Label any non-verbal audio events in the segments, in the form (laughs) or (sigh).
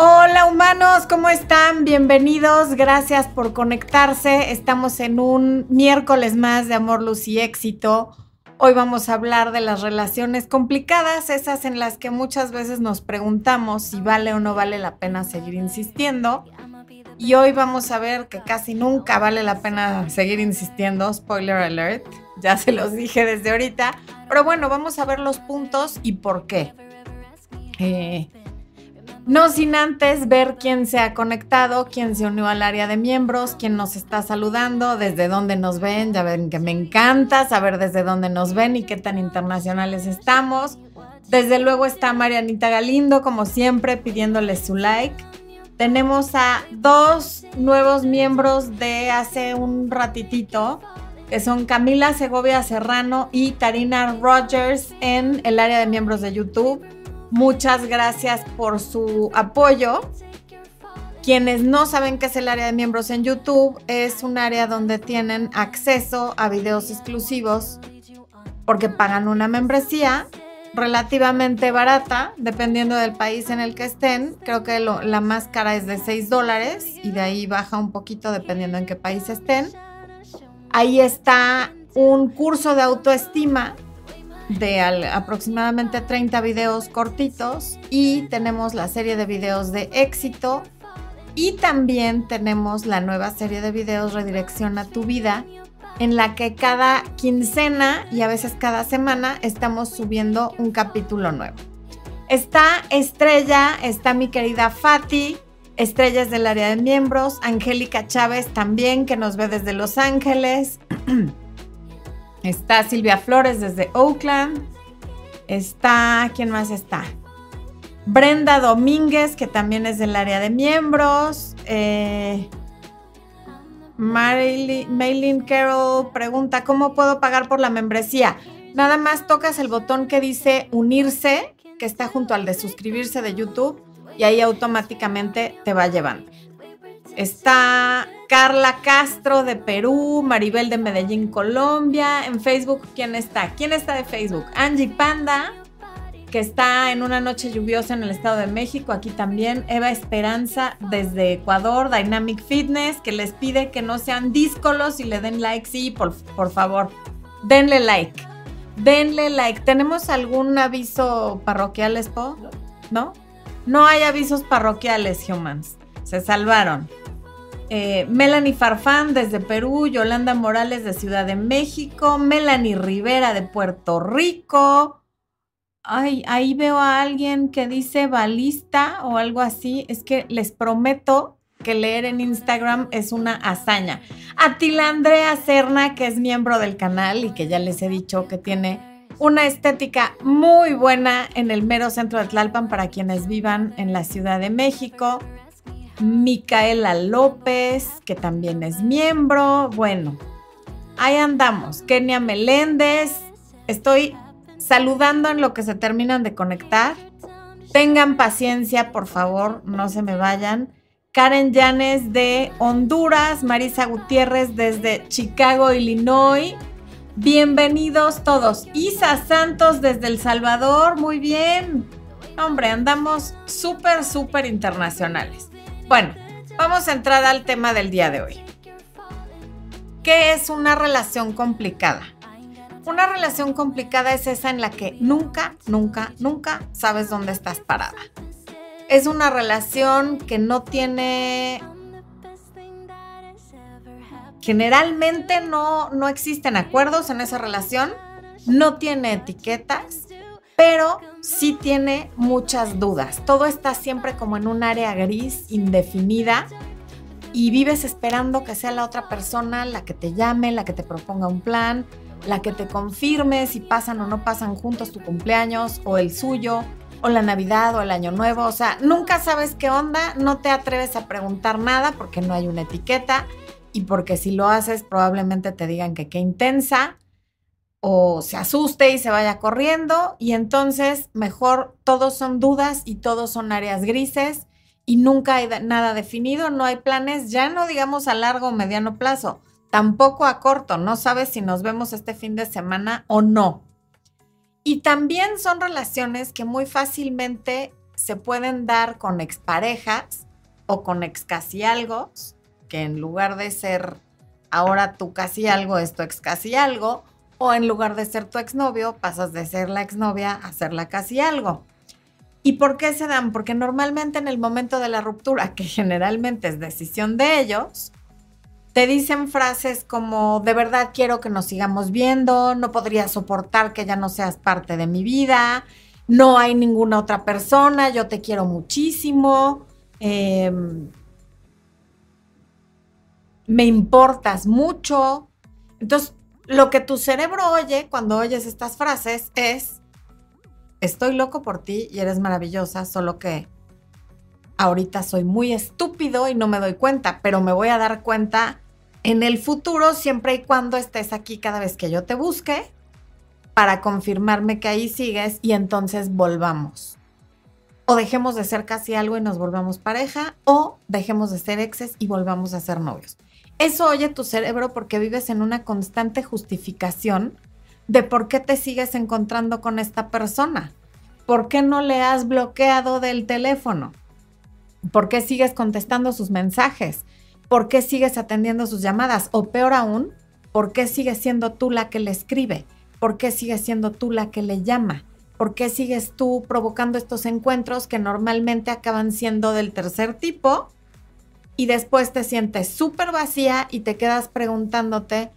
Hola humanos, ¿cómo están? Bienvenidos, gracias por conectarse. Estamos en un miércoles más de amor, luz y éxito. Hoy vamos a hablar de las relaciones complicadas, esas en las que muchas veces nos preguntamos si vale o no vale la pena seguir insistiendo. Y hoy vamos a ver que casi nunca vale la pena seguir insistiendo, spoiler alert, ya se los dije desde ahorita, pero bueno, vamos a ver los puntos y por qué. Eh, no sin antes ver quién se ha conectado, quién se unió al área de miembros, quién nos está saludando, desde dónde nos ven. Ya ven que me encanta saber desde dónde nos ven y qué tan internacionales estamos. Desde luego está Marianita Galindo, como siempre, pidiéndole su like. Tenemos a dos nuevos miembros de hace un ratitito, que son Camila Segovia Serrano y Tarina Rogers en el área de miembros de YouTube. Muchas gracias por su apoyo. Quienes no saben qué es el área de miembros en YouTube, es un área donde tienen acceso a videos exclusivos porque pagan una membresía relativamente barata, dependiendo del país en el que estén. Creo que la más cara es de 6 dólares y de ahí baja un poquito dependiendo en qué país estén. Ahí está un curso de autoestima de aproximadamente 30 videos cortitos y tenemos la serie de videos de éxito y también tenemos la nueva serie de videos Redirección a tu vida en la que cada quincena y a veces cada semana estamos subiendo un capítulo nuevo. Está Estrella, está mi querida Fati, Estrellas del área de miembros, Angélica Chávez también que nos ve desde Los Ángeles. (clears throat) Está Silvia Flores desde Oakland. Está, ¿quién más está? Brenda Domínguez, que también es del área de miembros. Eh, Maylin Carroll pregunta, ¿cómo puedo pagar por la membresía? Nada más tocas el botón que dice unirse, que está junto al de suscribirse de YouTube, y ahí automáticamente te va llevando. Está Carla Castro de Perú, Maribel de Medellín, Colombia. En Facebook, ¿quién está? ¿Quién está de Facebook? Angie Panda, que está en una noche lluviosa en el Estado de México, aquí también. Eva Esperanza desde Ecuador, Dynamic Fitness, que les pide que no sean díscolos y le den like. Sí, por, por favor, denle like. Denle like. ¿Tenemos algún aviso parroquial, Expo? ¿No? No hay avisos parroquiales, humans. Se salvaron. Eh, Melanie Farfán desde Perú, Yolanda Morales de Ciudad de México, Melanie Rivera de Puerto Rico. Ay, ahí veo a alguien que dice balista o algo así. Es que les prometo que leer en Instagram es una hazaña. Atila Andrea Serna, que es miembro del canal y que ya les he dicho que tiene una estética muy buena en el mero centro de Tlalpan para quienes vivan en la Ciudad de México. Micaela López, que también es miembro. Bueno, ahí andamos. Kenia Meléndez. Estoy saludando en lo que se terminan de conectar. Tengan paciencia, por favor, no se me vayan. Karen Llanes de Honduras, Marisa Gutiérrez desde Chicago, Illinois. Bienvenidos todos. Isa Santos desde El Salvador, muy bien. Hombre, andamos súper, súper internacionales. Bueno, vamos a entrar al tema del día de hoy. ¿Qué es una relación complicada? Una relación complicada es esa en la que nunca, nunca, nunca sabes dónde estás parada. Es una relación que no tiene... Generalmente no, no existen acuerdos en esa relación, no tiene etiquetas, pero sí tiene muchas dudas. Todo está siempre como en un área gris, indefinida, y vives esperando que sea la otra persona la que te llame, la que te proponga un plan, la que te confirme si pasan o no pasan juntos tu cumpleaños o el suyo, o la Navidad o el Año Nuevo. O sea, nunca sabes qué onda, no te atreves a preguntar nada porque no hay una etiqueta y porque si lo haces probablemente te digan que qué intensa o se asuste y se vaya corriendo y entonces mejor todos son dudas y todos son áreas grises y nunca hay nada definido, no hay planes, ya no digamos a largo o mediano plazo, tampoco a corto, no sabes si nos vemos este fin de semana o no. Y también son relaciones que muy fácilmente se pueden dar con exparejas o con ex casi algo, que en lugar de ser ahora tu casi algo es tu ex casi algo, o en lugar de ser tu exnovio pasas de ser la exnovia a ser la casi algo. ¿Y por qué se dan? Porque normalmente en el momento de la ruptura, que generalmente es decisión de ellos, te dicen frases como, de verdad quiero que nos sigamos viendo, no podría soportar que ya no seas parte de mi vida, no hay ninguna otra persona, yo te quiero muchísimo, em, me importas mucho. Entonces, lo que tu cerebro oye cuando oyes estas frases es, estoy loco por ti y eres maravillosa, solo que ahorita soy muy estúpido y no me doy cuenta, pero me voy a dar cuenta en el futuro siempre y cuando estés aquí cada vez que yo te busque para confirmarme que ahí sigues y entonces volvamos. O dejemos de ser casi algo y nos volvamos pareja, o dejemos de ser exes y volvamos a ser novios. Eso oye tu cerebro porque vives en una constante justificación de por qué te sigues encontrando con esta persona. ¿Por qué no le has bloqueado del teléfono? ¿Por qué sigues contestando sus mensajes? ¿Por qué sigues atendiendo sus llamadas? O peor aún, ¿por qué sigues siendo tú la que le escribe? ¿Por qué sigues siendo tú la que le llama? ¿Por qué sigues tú provocando estos encuentros que normalmente acaban siendo del tercer tipo? Y después te sientes súper vacía y te quedas preguntándote,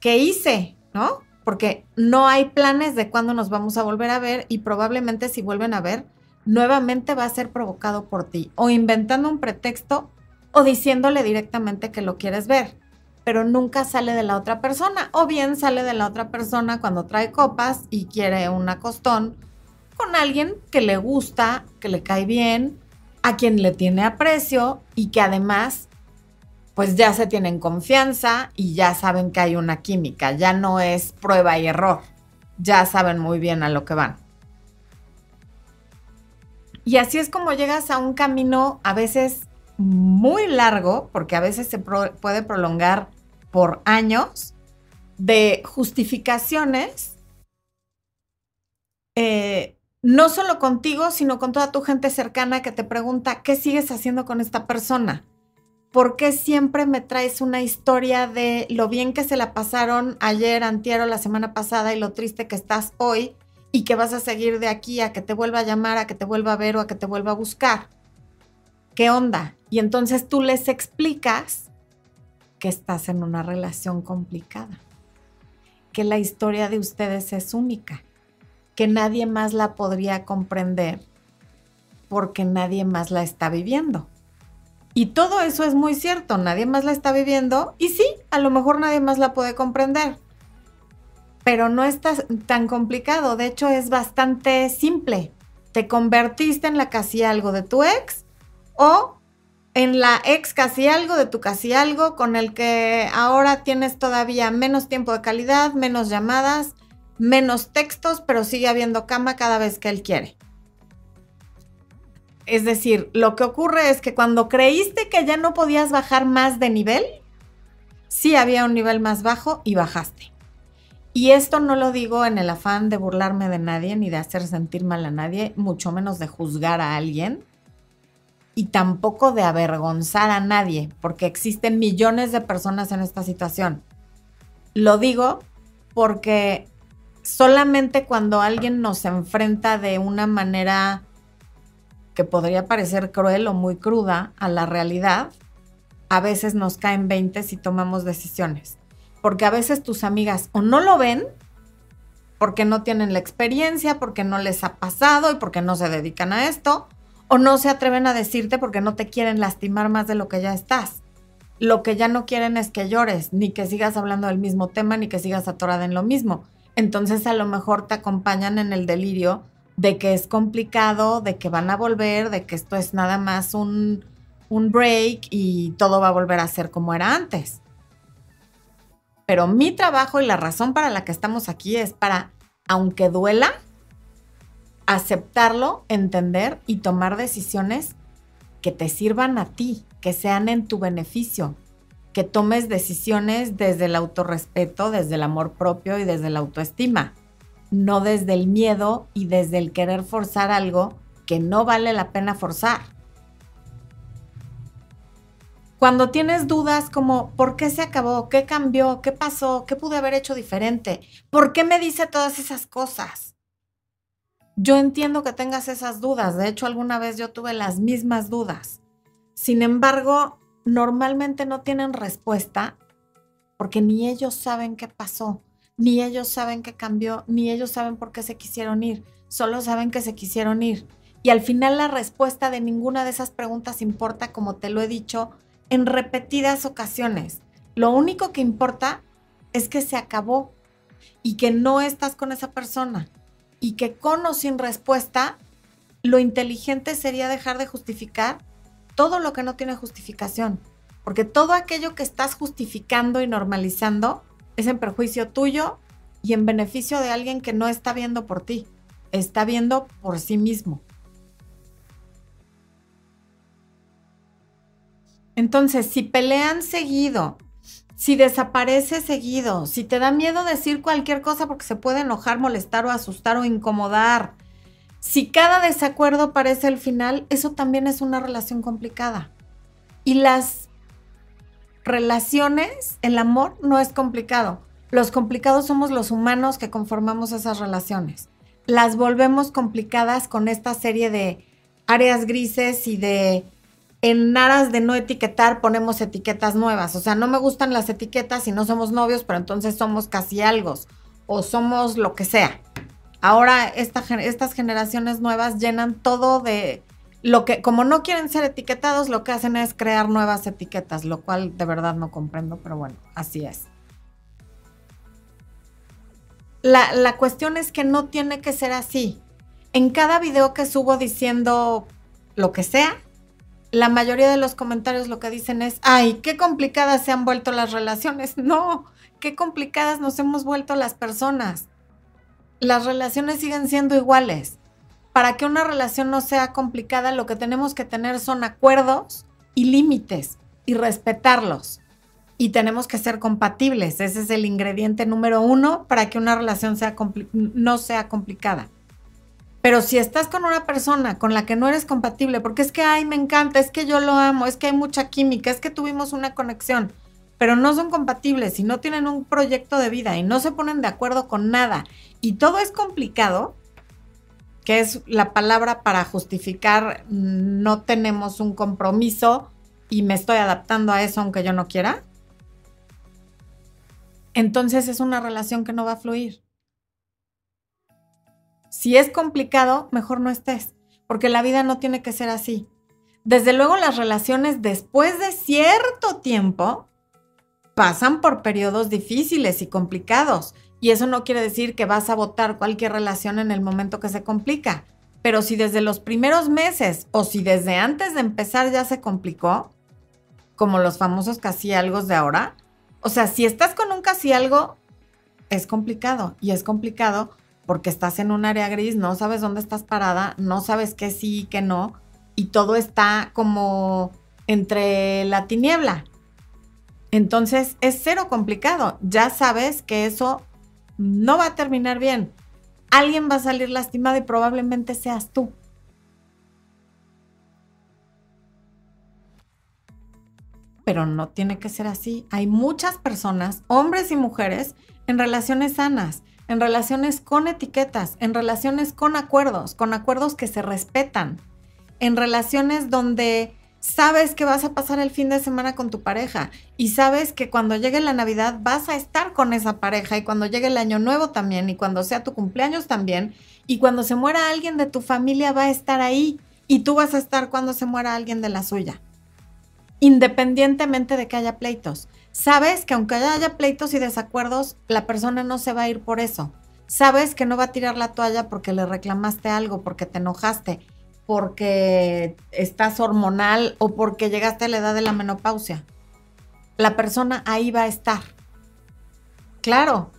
¿qué hice? ¿No? Porque no hay planes de cuándo nos vamos a volver a ver y probablemente si vuelven a ver, nuevamente va a ser provocado por ti o inventando un pretexto o diciéndole directamente que lo quieres ver, pero nunca sale de la otra persona o bien sale de la otra persona cuando trae copas y quiere un acostón con alguien que le gusta, que le cae bien a quien le tiene aprecio y que además pues ya se tienen confianza y ya saben que hay una química, ya no es prueba y error, ya saben muy bien a lo que van. Y así es como llegas a un camino a veces muy largo, porque a veces se puede prolongar por años, de justificaciones eh, no solo contigo, sino con toda tu gente cercana que te pregunta, ¿qué sigues haciendo con esta persona? ¿Por qué siempre me traes una historia de lo bien que se la pasaron ayer, antier la semana pasada y lo triste que estás hoy y que vas a seguir de aquí a que te vuelva a llamar, a que te vuelva a ver o a que te vuelva a buscar? ¿Qué onda? Y entonces tú les explicas que estás en una relación complicada, que la historia de ustedes es única que nadie más la podría comprender porque nadie más la está viviendo. Y todo eso es muy cierto, nadie más la está viviendo y sí, a lo mejor nadie más la puede comprender. Pero no es tan complicado, de hecho es bastante simple. Te convertiste en la casi algo de tu ex o en la ex casi algo de tu casi algo con el que ahora tienes todavía menos tiempo de calidad, menos llamadas, menos textos, pero sigue habiendo cama cada vez que él quiere. Es decir, lo que ocurre es que cuando creíste que ya no podías bajar más de nivel, sí había un nivel más bajo y bajaste. Y esto no lo digo en el afán de burlarme de nadie ni de hacer sentir mal a nadie, mucho menos de juzgar a alguien y tampoco de avergonzar a nadie, porque existen millones de personas en esta situación. Lo digo porque solamente cuando alguien nos enfrenta de una manera que podría parecer cruel o muy cruda a la realidad, a veces nos caen 20 si tomamos decisiones. Porque a veces tus amigas o no lo ven, porque no tienen la experiencia, porque no les ha pasado y porque no se dedican a esto, o no se atreven a decirte porque no te quieren lastimar más de lo que ya estás. Lo que ya no quieren es que llores, ni que sigas hablando del mismo tema, ni que sigas atorada en lo mismo entonces a lo mejor te acompañan en el delirio de que es complicado, de que van a volver, de que esto es nada más un, break y todo va a volver a ser como era antes. Pero mi trabajo y la razón para la que estamos aquí es para, aunque duela, aceptarlo, entender y tomar decisiones que te sirvan a ti, que sean en tu beneficio, que tomes decisiones desde el autorrespeto, desde el amor propio y desde la autoestima, no desde el miedo y desde el querer forzar algo que no vale la pena forzar. Cuando tienes dudas como ¿por qué se acabó? ¿Qué cambió? ¿Qué pasó? ¿Qué pude haber hecho diferente? ¿Por qué me dice todas esas cosas? Yo entiendo que tengas esas dudas. De hecho, alguna vez yo tuve las mismas dudas. Sin embargo, normalmente no tienen respuesta porque ni ellos saben qué pasó, ni ellos saben qué cambió, ni ellos saben por qué se quisieron ir. Solo saben que se quisieron ir. Y al final la respuesta de ninguna de esas preguntas importa, como te lo he dicho, en repetidas ocasiones. Lo único que importa es que se acabó y que no estás con esa persona y que con o sin respuesta, lo inteligente sería dejar de justificar todo lo que no tiene justificación, porque todo aquello que estás justificando y normalizando es en perjuicio tuyo y en beneficio de alguien que no está viendo por ti, está viendo por sí mismo. Entonces, si pelean seguido, si desaparece seguido, si te da miedo decir cualquier cosa porque se puede enojar, molestar o asustar o incomodar, si cada desacuerdo parece el final, eso también es una relación complicada. Y las relaciones, el amor no es complicado. Los complicados somos los humanos que conformamos esas relaciones. Las volvemos complicadas con esta serie de áreas grises y de en aras de no etiquetar ponemos etiquetas nuevas. O sea, no me gustan las etiquetas y no somos novios, pero entonces somos casi algo o somos lo que sea. Ahora estas generaciones nuevas llenan todo de lo que, como no quieren ser etiquetados, lo que hacen es crear nuevas etiquetas, lo cual de verdad no comprendo, pero bueno, así es. La, la cuestión es que no tiene que ser así. En cada video que subo diciendo lo que sea, la mayoría de los comentarios lo que dicen es, ay, qué complicadas se han vuelto las relaciones. (laughs) No, qué complicadas nos hemos vuelto las personas. Las relaciones siguen siendo iguales. Para que una relación no sea complicada, lo que tenemos que tener son acuerdos y límites y respetarlos. Y tenemos que ser compatibles. Ese es el ingrediente número uno para que una relación no sea complicada. Pero si estás con una persona con la que no eres compatible, porque es que, ay, me encanta, es que yo lo amo, es que hay mucha química, es que tuvimos una conexión, pero no son compatibles y no tienen un proyecto de vida y no se ponen de acuerdo con nada y todo es complicado, que es la palabra para justificar no tenemos un compromiso y me estoy adaptando a eso aunque yo no quiera, entonces es una relación que no va a fluir. Si es complicado, mejor no estés, porque la vida no tiene que ser así. Desde luego las relaciones después de cierto tiempo pasan por periodos difíciles y complicados. Y eso no quiere decir que vas a votar cualquier relación en el momento que se complica. Pero si desde los primeros meses o si desde antes de empezar ya se complicó, como los famosos casi algo de ahora, o sea, si estás con un casi algo, es complicado. Y es complicado porque estás en un área gris, no sabes dónde estás parada, no sabes qué sí y qué no, y todo está como entre la tiniebla. Entonces es cero complicado, ya sabes que eso no va a terminar bien. Alguien va a salir lastimado y probablemente seas tú. Pero no tiene que ser así. Hay muchas personas, hombres y mujeres, en relaciones sanas en relaciones con etiquetas, en relaciones con acuerdos, con acuerdos que se respetan, en relaciones donde sabes que vas a pasar el fin de semana con tu pareja y sabes que cuando llegue la Navidad vas a estar con esa pareja y cuando llegue el año nuevo también y cuando sea tu cumpleaños también y cuando se muera alguien de tu familia va a estar ahí y tú vas a estar cuando se muera alguien de la suya, independientemente de que haya pleitos. Sabes que aunque haya pleitos y desacuerdos, la persona no se va a ir por eso. Sabes que no va a tirar la toalla porque le reclamaste algo, porque te enojaste, porque estás hormonal o porque llegaste a la edad de la menopausia. La persona ahí va a estar. Claro,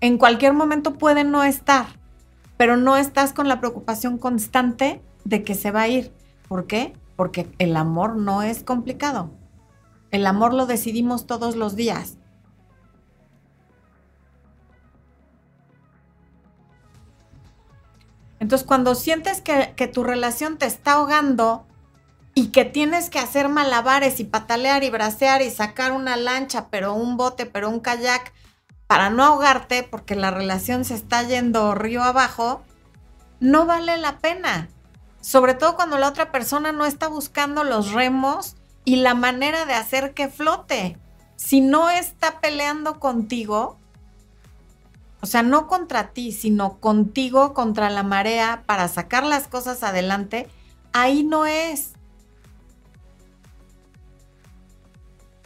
en cualquier momento puede no estar, pero no estás con la preocupación constante de que se va a ir. ¿Por qué? Porque el amor no es complicado. El amor lo decidimos todos los días. Entonces, cuando sientes que, que tu relación te está ahogando y que tienes que hacer malabares y patalear y bracear y sacar una lancha, pero un bote, pero un kayak, para no ahogarte porque la relación se está yendo río abajo, no vale la pena. Sobre todo cuando la otra persona no está buscando los remos y la manera de hacer que flote. Si no está peleando contigo, o sea, no contra ti, sino contigo contra la marea para sacar las cosas adelante, ahí no es.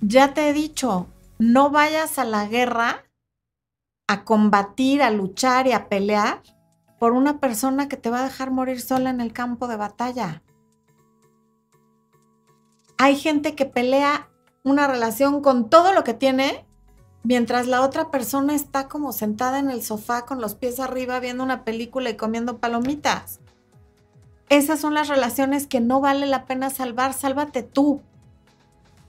Ya te he dicho, no vayas a la guerra a combatir, a luchar y a pelear por una persona que te va a dejar morir sola en el campo de batalla. Hay gente que pelea una relación con todo lo que tiene, mientras la otra persona está como sentada en el sofá con los pies arriba viendo una película y comiendo palomitas. Esas son las relaciones que no vale la pena salvar, sálvate tú.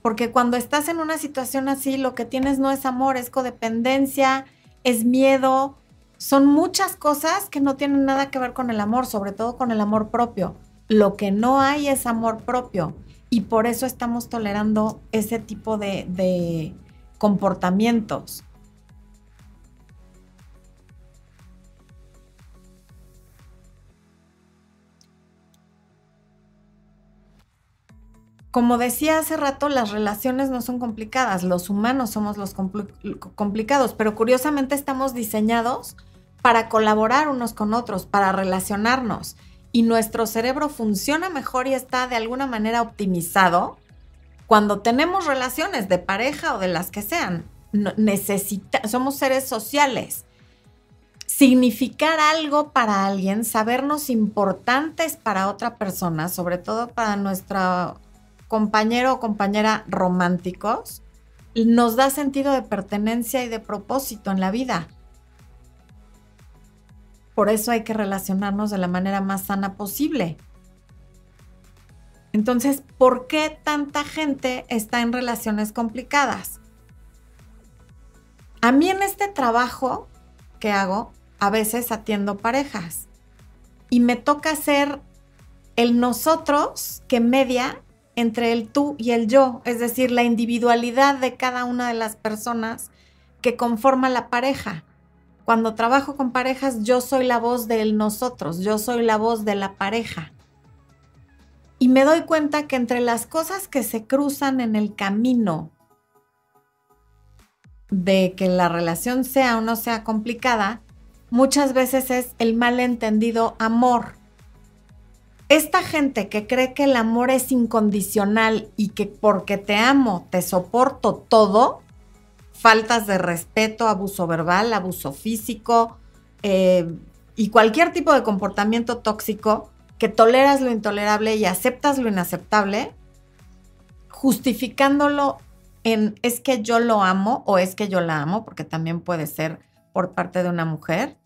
Porque cuando estás en una situación así, lo que tienes no es amor, es codependencia, es miedo, son muchas cosas que no tienen nada que ver con el amor, sobre todo con el amor propio. Lo que no hay es amor propio y por eso estamos tolerando ese tipo de, comportamientos. Como decía hace rato, las relaciones no son complicadas, los humanos somos los complicados, pero curiosamente estamos diseñados para colaborar unos con otros, para relacionarnos. Y nuestro cerebro funciona mejor y está de alguna manera optimizado cuando tenemos relaciones de pareja o de las que sean. necesita, somos seres sociales. Significar algo para alguien, sabernos importantes para otra persona, sobre todo para nuestro compañero o compañera románticos, nos da sentido de pertenencia y de propósito en la vida. Por eso hay que relacionarnos de la manera más sana posible. Entonces, ¿por qué tanta gente está en relaciones complicadas? A mí en este trabajo que hago, a veces atiendo parejas y me toca ser el nosotros que media entre el tú y el yo, es decir, la individualidad de cada una de las personas que conforman la pareja. Cuando trabajo con parejas, yo soy la voz del nosotros, yo soy la voz de la pareja. Y me doy cuenta que entre las cosas que se cruzan en el camino de que la relación sea o no sea complicada, muchas veces es el malentendido amor. Esta gente que cree que el amor es incondicional y que porque te amo te soporto todo, faltas de respeto, abuso verbal, abuso físico eh, y cualquier tipo de comportamiento tóxico, que toleras lo intolerable y aceptas lo inaceptable, justificándolo en es que yo lo amo o es que yo la amo, porque también puede ser por parte de una mujer,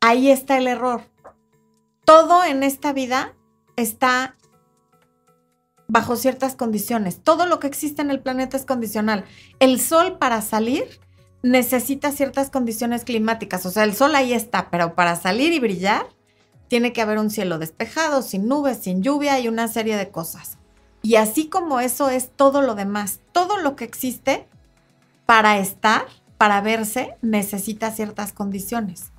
ahí está el error. Todo en esta vida está bajo ciertas condiciones. Todo lo que existe en el planeta es condicional. El sol para salir necesita ciertas condiciones climáticas. O sea, el sol ahí está, pero para salir y brillar tiene que haber un cielo despejado, sin nubes, sin lluvia y una serie de cosas. Y así como eso es todo lo demás, todo lo que existe para estar, para verse, necesita ciertas condiciones.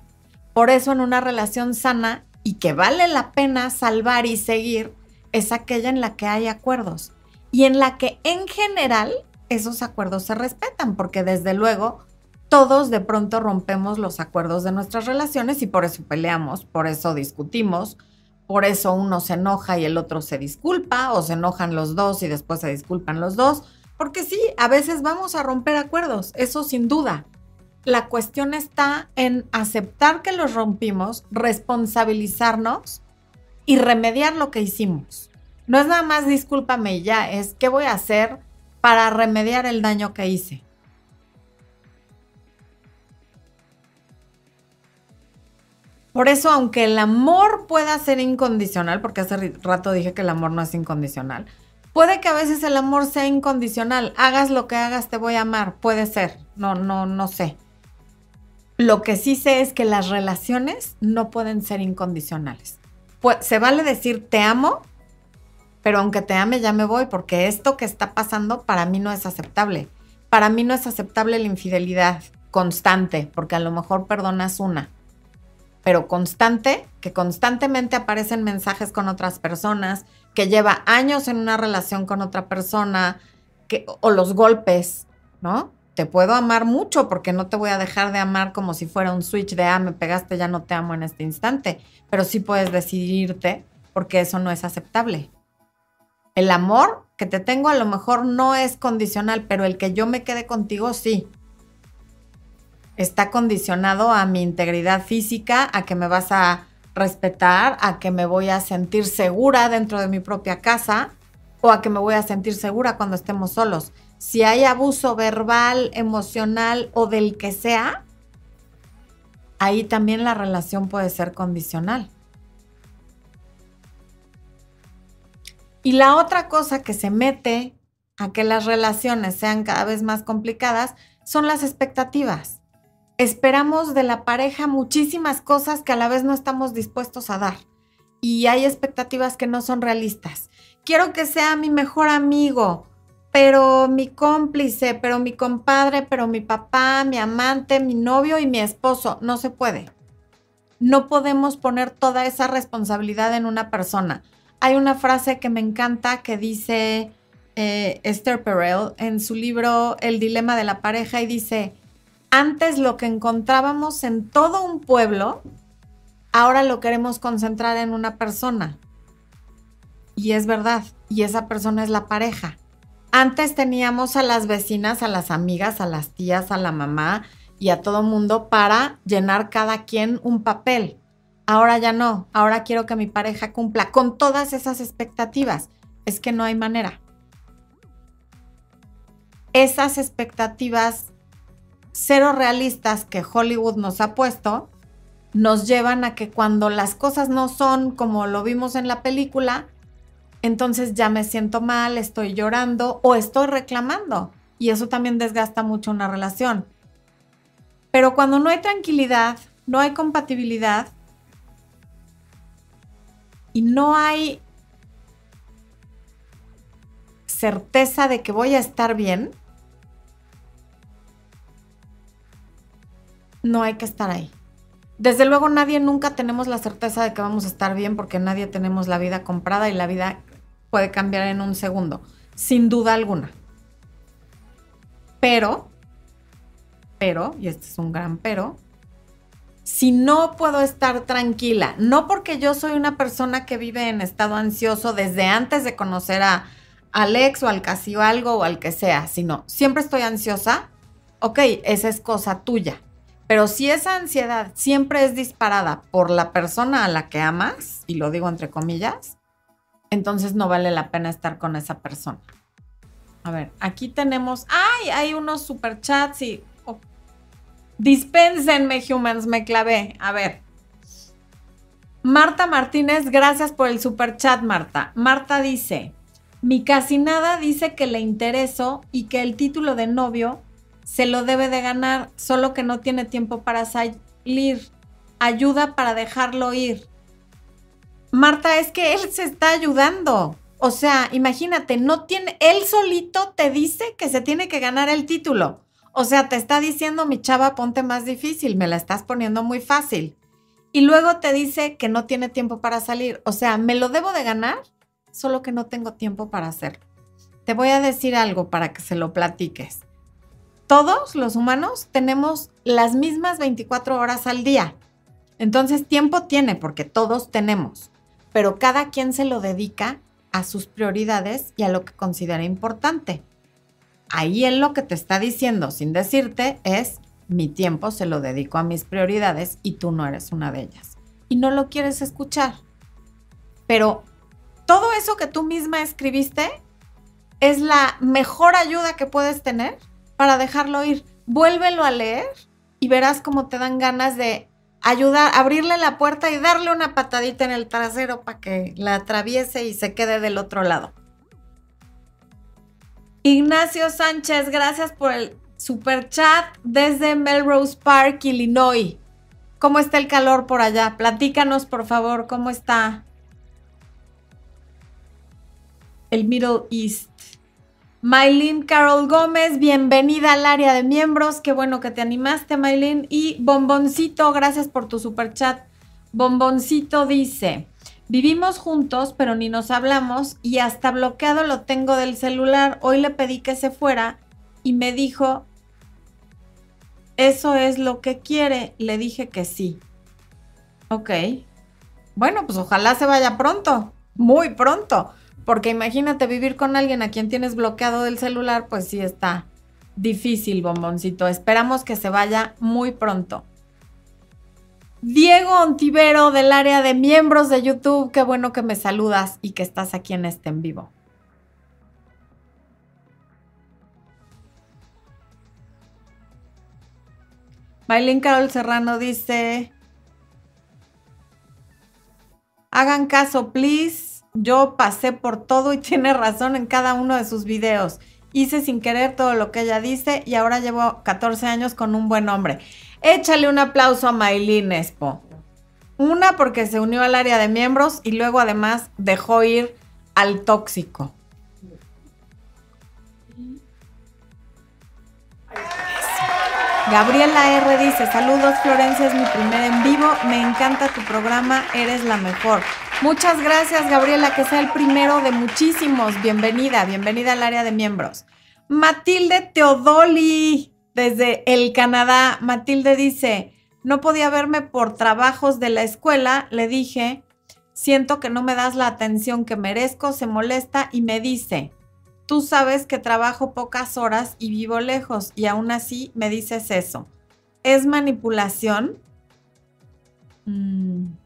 Por eso en una relación sana y que vale la pena salvar y seguir, es aquella en la que hay acuerdos y en la que en general esos acuerdos se respetan, porque desde luego todos de pronto rompemos los acuerdos de nuestras relaciones y por eso peleamos, por eso discutimos, por eso uno se enoja y el otro se disculpa, o se enojan los dos y después se disculpan los dos, porque sí, a veces vamos a romper acuerdos, eso sin duda. La cuestión está en aceptar que los rompimos, responsabilizarnos y remediar lo que hicimos. No es nada más discúlpame ya, es qué voy a hacer para remediar el daño que hice. Por eso, aunque el amor pueda ser incondicional, porque hace rato dije que el amor no es incondicional, puede que a veces el amor sea incondicional. Hagas lo que hagas, te voy a amar. Puede ser. No, no, no sé. Lo que sí sé es que las relaciones no pueden ser incondicionales. Pues, se vale decir te amo, pero aunque te ame ya me voy porque esto que está pasando para mí no es aceptable. Para mí no es aceptable la infidelidad constante, porque a lo mejor perdonas una, pero constante, que constantemente aparecen mensajes con otras personas, que lleva años en una relación con otra persona, que, o los golpes, ¿no? Te puedo amar mucho porque no te voy a dejar de amar como si fuera un switch de, ah, me pegaste, ya no te amo en este instante, pero sí puedes decidirte porque eso no es aceptable. El amor que te tengo a lo mejor no es condicional, pero el que yo me quede contigo sí. Está condicionado a mi integridad física, a que me vas a respetar, a que me voy a sentir segura dentro de mi propia casa o a que me voy a sentir segura cuando estemos solos. Si hay abuso verbal, emocional o del que sea, ahí también la relación puede ser condicional. Y la otra cosa que se mete a que las relaciones sean cada vez más complicadas son las expectativas. Esperamos de la pareja muchísimas cosas que a la vez no estamos dispuestos a dar. Y hay expectativas que no son realistas. Quiero que sea mi mejor amigo, pero mi cómplice, pero mi compadre, pero mi papá, mi amante, mi novio y mi esposo. No se puede. No podemos poner toda esa responsabilidad en una persona hay una frase que me encanta que dice eh, Esther Perel en su libro El dilema de la pareja y dice, antes lo que encontrábamos en todo un pueblo, ahora lo queremos concentrar en una persona. Y es verdad, y esa persona es la pareja. Antes teníamos a las vecinas, a las amigas, a las tías, a la mamá y a todo mundo para llenar cada quien un papel. Ahora ya no, ahora quiero que mi pareja cumpla con todas esas expectativas. Es que no hay manera. Esas expectativas cero realistas que Hollywood nos ha puesto nos llevan a que cuando las cosas no son como lo vimos en la película, entonces ya me siento mal, estoy llorando o estoy reclamando. Y eso también desgasta mucho una relación. Pero cuando no hay tranquilidad, no hay compatibilidad, y no hay certeza de que voy a estar bien, no hay que estar ahí. Desde luego nadie nunca tenemos la certeza de que vamos a estar bien porque nadie tenemos la vida comprada y la vida puede cambiar en un segundo, sin duda alguna. Pero, pero, y este es un gran pero, si no puedo estar tranquila, no porque yo soy una persona que vive en estado ansioso desde antes de conocer a Alex o al casi algo o al que sea, sino siempre estoy ansiosa, ok, esa es cosa tuya. Pero si esa ansiedad siempre es disparada por la persona a la que amas, y lo digo entre comillas, entonces no vale la pena estar con esa persona. A ver, aquí tenemos, ay, hay unos superchats y Dispénsenme, humans, me clavé. A ver. Marta Martínez, gracias por el super chat, Marta. Marta dice: Mi casi nada dice que le intereso y que el título de novio se lo debe de ganar, solo que no tiene tiempo para salir. Ayuda para dejarlo ir. Marta, es que él se está ayudando. O sea, imagínate, no tiene, él solito te dice que se tiene que ganar el título. O sea, te está diciendo mi chava, ponte más difícil, me la estás poniendo muy fácil. Y luego te dice que no tiene tiempo para salir. O sea, me lo debo de ganar, solo que no tengo tiempo para hacerlo. Te voy a decir algo para que se lo platiques. Todos los humanos tenemos las mismas 24 horas al día. Entonces, tiempo tiene porque todos tenemos, pero cada quien se lo dedica a sus prioridades y a lo que considera importante ahí él lo que te está diciendo sin decirte es, mi tiempo se lo dedico a mis prioridades y tú no eres una de ellas. Y no lo quieres escuchar. Pero todo eso que tú misma escribiste es la mejor ayuda que puedes tener para dejarlo ir. Vuélvelo a leer y verás cómo te dan ganas de ayudar, abrirle la puerta y darle una patadita en el trasero para que la atraviese y se quede del otro lado. Ignacio Sánchez, gracias por el Super chat desde Melrose Park, Illinois. ¿Cómo está el calor por allá? Platícanos, por favor, ¿cómo está el Middle East? Maylin Carol Gómez, bienvenida al área de miembros. Qué bueno que te animaste, Maylin. Y Bomboncito, gracias por tu super chat. Bomboncito dice: Vivimos juntos, pero ni nos hablamos y hasta bloqueado lo tengo del celular. Hoy le pedí que se fuera y me dijo: ¿Eso es lo que quiere? Le dije que sí. Ok. Bueno, pues ojalá se vaya pronto, muy pronto porque imagínate vivir con alguien a quien tienes bloqueado del celular, pues sí está difícil, bomboncito. Esperamos que se vaya muy pronto. Diego Ontivero del área de miembros de YouTube, qué bueno que me saludas y que estás aquí en este en vivo. Maylin Carol Serrano dice, hagan caso, please yo pasé por todo y (laughs) tiene razón en cada uno de sus videos. Hice sin querer todo lo que ella dice y ahora llevo 14 años con un buen hombre. Échale un aplauso a Maylin Espo. Una porque se unió al área de miembros y luego además dejó ir al tóxico. Gabriela R dice, saludos Florencia, es mi primer en vivo, me encanta tu programa, eres la mejor. Muchas gracias Gabriela, que sea el primero de muchísimos. Bienvenida, bienvenida al área de miembros. Matilde Teodoli, desde el Canadá. Matilde dice, no podía verme por trabajos de la escuela, le dije, siento que no me das la atención que merezco, se molesta y me dice, Tú sabes que trabajo pocas horas y vivo lejos y aún así me dices eso. ¿Es manipulación? Mm.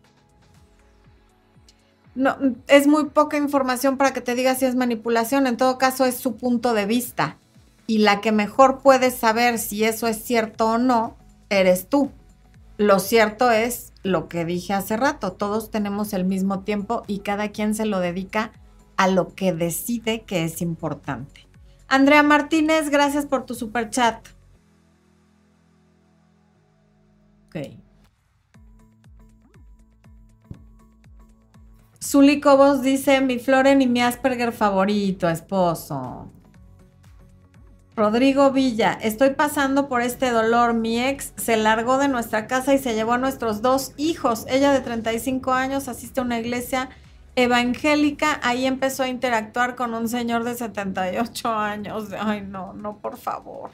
No, es muy poca información para que te diga si es manipulación. En todo caso, es su punto de vista. Y la que mejor puedes saber si eso es cierto o no, eres tú. Lo cierto es lo que dije hace rato. Todos tenemos el mismo tiempo y cada quien se lo dedica a lo que decide que es importante. Andrea Martínez, gracias por tu super chat. Ok. Zuli Cobos dice, mi Floren y mi Asperger favorito, esposo. Rodrigo Villa, estoy pasando por este dolor. Mi ex se largó de nuestra casa y se llevó a nuestros dos hijos. Ella de 35 años asiste a una iglesia evangélica, ahí empezó a interactuar con un señor de 78 años. Ay, no, no, por favor.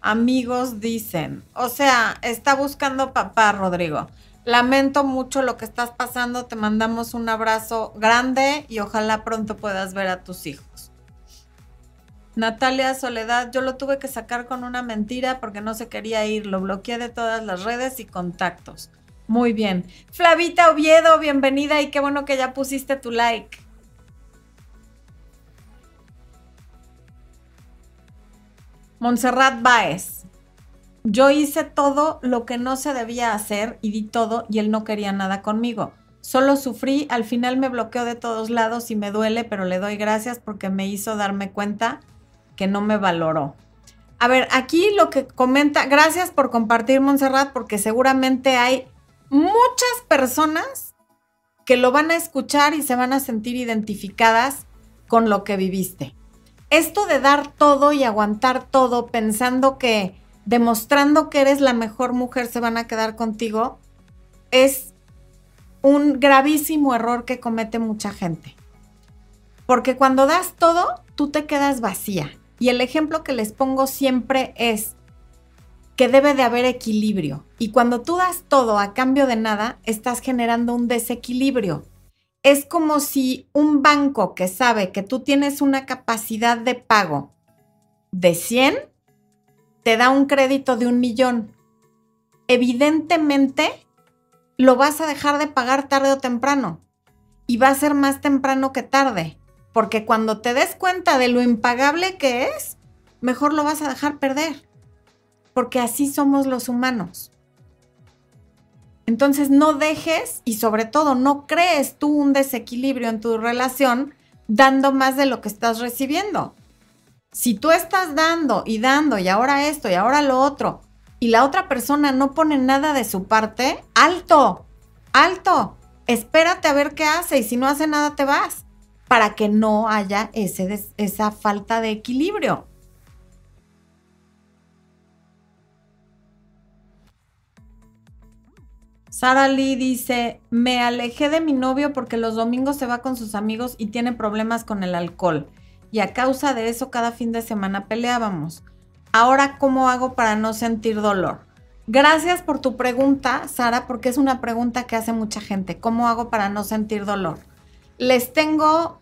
Amigos dicen, o sea, está buscando papá, Rodrigo. Lamento mucho lo que estás pasando, te mandamos un abrazo grande y ojalá pronto puedas ver a tus hijos. Natalia Soledad, yo lo tuve que sacar con una mentira porque no se quería ir, lo bloqueé de todas las redes y contactos. Muy bien. Flavita Oviedo, bienvenida y qué bueno que ya pusiste tu like. Montserrat Baez. Yo hice todo lo que no se debía hacer y di todo y él no quería nada conmigo. Solo sufrí, al final me bloqueó de todos lados y me duele, pero le doy gracias porque me hizo darme cuenta que no me valoró. A ver, aquí lo que comenta, gracias por compartir Montserrat porque seguramente hay muchas personas que lo van a escuchar y se van a sentir identificadas con lo que viviste. Esto de dar todo y aguantar todo pensando que demostrando que eres la mejor mujer se van a quedar contigo es un gravísimo error que comete mucha gente. Porque cuando das todo, tú te quedas vacía. Y el ejemplo que les pongo siempre es, que debe de haber equilibrio. Y cuando tú das todo a cambio de nada, estás generando un desequilibrio. Es como si un banco que sabe que tú tienes una capacidad de pago de 100, te da un crédito de un millón. Evidentemente, lo vas a dejar de pagar tarde o temprano. Y va a ser más temprano que tarde. Porque cuando te des cuenta de lo impagable que es, mejor lo vas a dejar perder porque así somos los humanos. Entonces no dejes y sobre todo no crees tú un desequilibrio en tu relación dando más de lo que estás recibiendo. Si tú estás dando y dando y ahora esto y ahora lo otro y la otra persona no pone nada de su parte, alto, alto, espérate a ver qué hace y si no hace nada te vas para que no haya ese, esa falta de equilibrio. Sara Lee dice, me alejé de mi novio porque los domingos se va con sus amigos y tiene problemas con el alcohol. Y a causa de eso cada fin de semana peleábamos. Ahora, ¿cómo hago para no sentir dolor? Gracias por tu pregunta, Sara, porque es una pregunta que hace mucha gente. ¿Cómo hago para no sentir dolor? Les tengo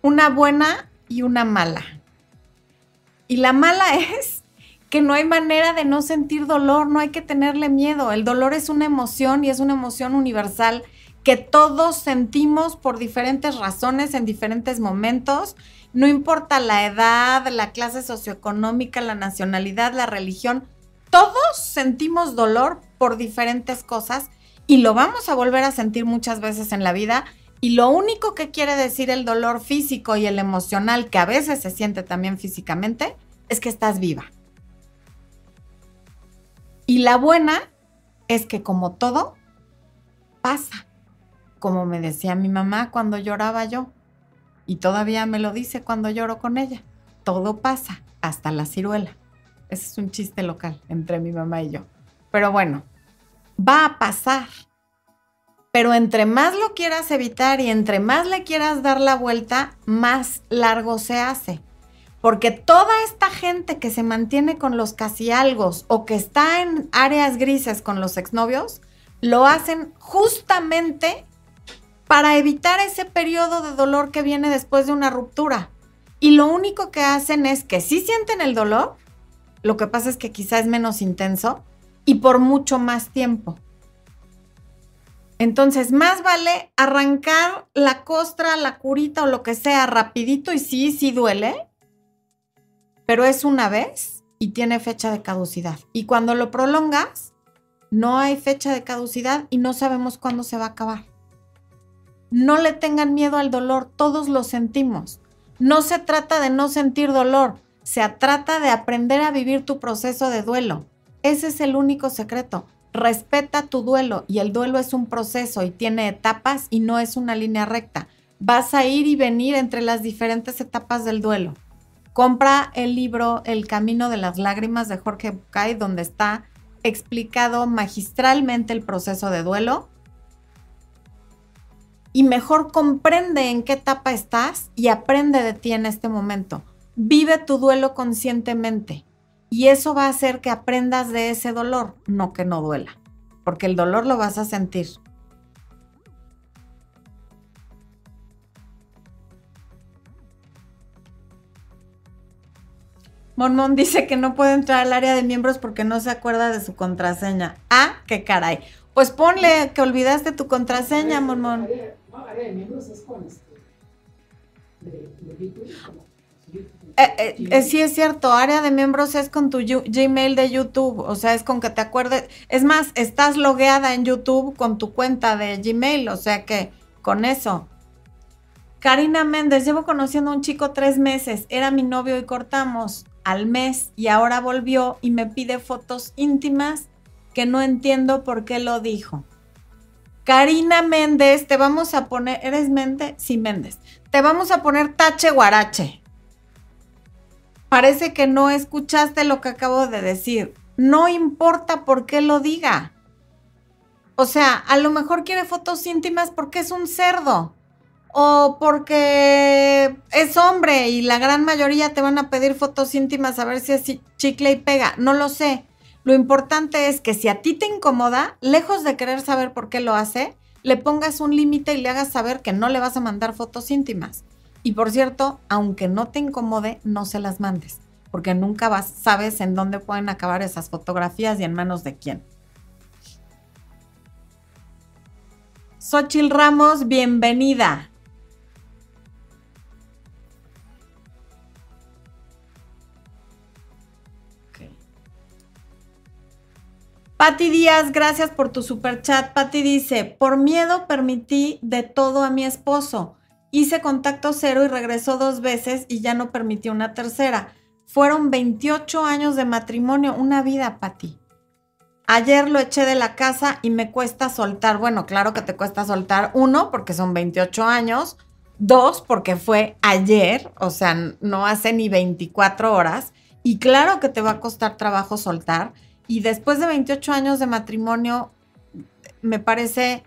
una buena y una mala. Y la mala (laughs) es que no hay manera de no sentir dolor, no hay que tenerle miedo. El dolor es una emoción y es una emoción universal que todos sentimos por diferentes razones en diferentes momentos. No importa la edad, la clase socioeconómica, la nacionalidad, la religión, todos sentimos dolor por diferentes cosas y lo vamos a volver a sentir muchas veces en la vida. Y lo único que quiere decir el dolor físico y el emocional, que a veces se siente también físicamente, es que estás viva. Y la buena es que como todo, pasa. Como me decía mi mamá cuando lloraba yo. Y todavía me lo dice cuando lloro con ella. Todo pasa, hasta la ciruela. Ese es un chiste local entre mi mamá y yo. Pero bueno, va a pasar. Pero entre más lo quieras evitar y entre más le quieras dar la vuelta, más largo se hace. Porque toda esta gente que se mantiene con los casi algos o que está en áreas grises con los exnovios, lo hacen justamente para evitar ese periodo de dolor que viene después de una ruptura. Y lo único que hacen es que sí sienten el dolor, lo que pasa es que quizá es menos intenso y por mucho más tiempo. Entonces, más vale arrancar la costra, la curita o lo que sea rapidito y sí, sí duele, pero es una vez y tiene fecha de caducidad. Y cuando lo prolongas, no hay fecha de caducidad y no sabemos cuándo se va a acabar. No le tengan miedo al dolor, todos lo sentimos. No se trata de no sentir dolor, se trata de aprender a vivir tu proceso de duelo. Ese es el único secreto. Respeta tu duelo y el duelo es un proceso y tiene etapas y no es una línea recta. Vas a ir y venir entre las diferentes etapas del duelo. Compra el libro El Camino de las Lágrimas de Jorge Bucay, donde está explicado magistralmente el proceso de duelo. Y mejor comprende en qué etapa estás y aprende de ti en este momento. Vive tu duelo conscientemente. Y eso va a hacer que aprendas de ese dolor, no que no duela. Porque el dolor lo vas a sentir. Monmon dice que no puede entrar al área de miembros porque no se acuerda de su contraseña. Ah, qué caray. Pues ponle que olvidaste tu contraseña, Monmon. Área de miembros es con este, eh, eh, eh, sí es cierto, área de miembros es con tu Gmail de YouTube, o sea, es con que te acuerdes. Es más, estás logueada en YouTube con tu cuenta de Gmail, o sea que con eso. Karina Méndez, llevo conociendo a un chico tres meses, era mi novio y cortamos al mes y ahora volvió y me pide fotos íntimas que no entiendo por qué lo dijo. Karina Méndez, te vamos a poner, ¿eres mente? Sí, Méndez. Te vamos a poner tache guarache. Parece que no escuchaste lo que acabo de decir. No importa por qué lo diga. O sea, a lo mejor quiere fotos íntimas porque es un cerdo o porque es hombre y la gran mayoría te van a pedir fotos íntimas a ver si es chicle y pega. No lo sé. Lo importante es que si a ti te incomoda, lejos de querer saber por qué lo hace, le pongas un límite y le hagas saber que no le vas a mandar fotos íntimas. Y por cierto, aunque no te incomode, no se las mandes, porque nunca vas, sabes en dónde pueden acabar esas fotografías y en manos de quién. Xochil Ramos, bienvenida. Patti Díaz, gracias por tu super chat. Patti dice, por miedo permití de todo a mi esposo. Hice contacto cero y regresó dos veces y ya no permitió una tercera. Fueron 28 años de matrimonio, una vida, Pati. Ayer lo eché de la casa y me cuesta soltar. Bueno, claro que te cuesta soltar. Uno, porque son 28 años. Dos, porque fue ayer, o sea, no hace ni 24 horas. Y claro que te va a costar trabajo soltar. Y después de 28 años de matrimonio, me parece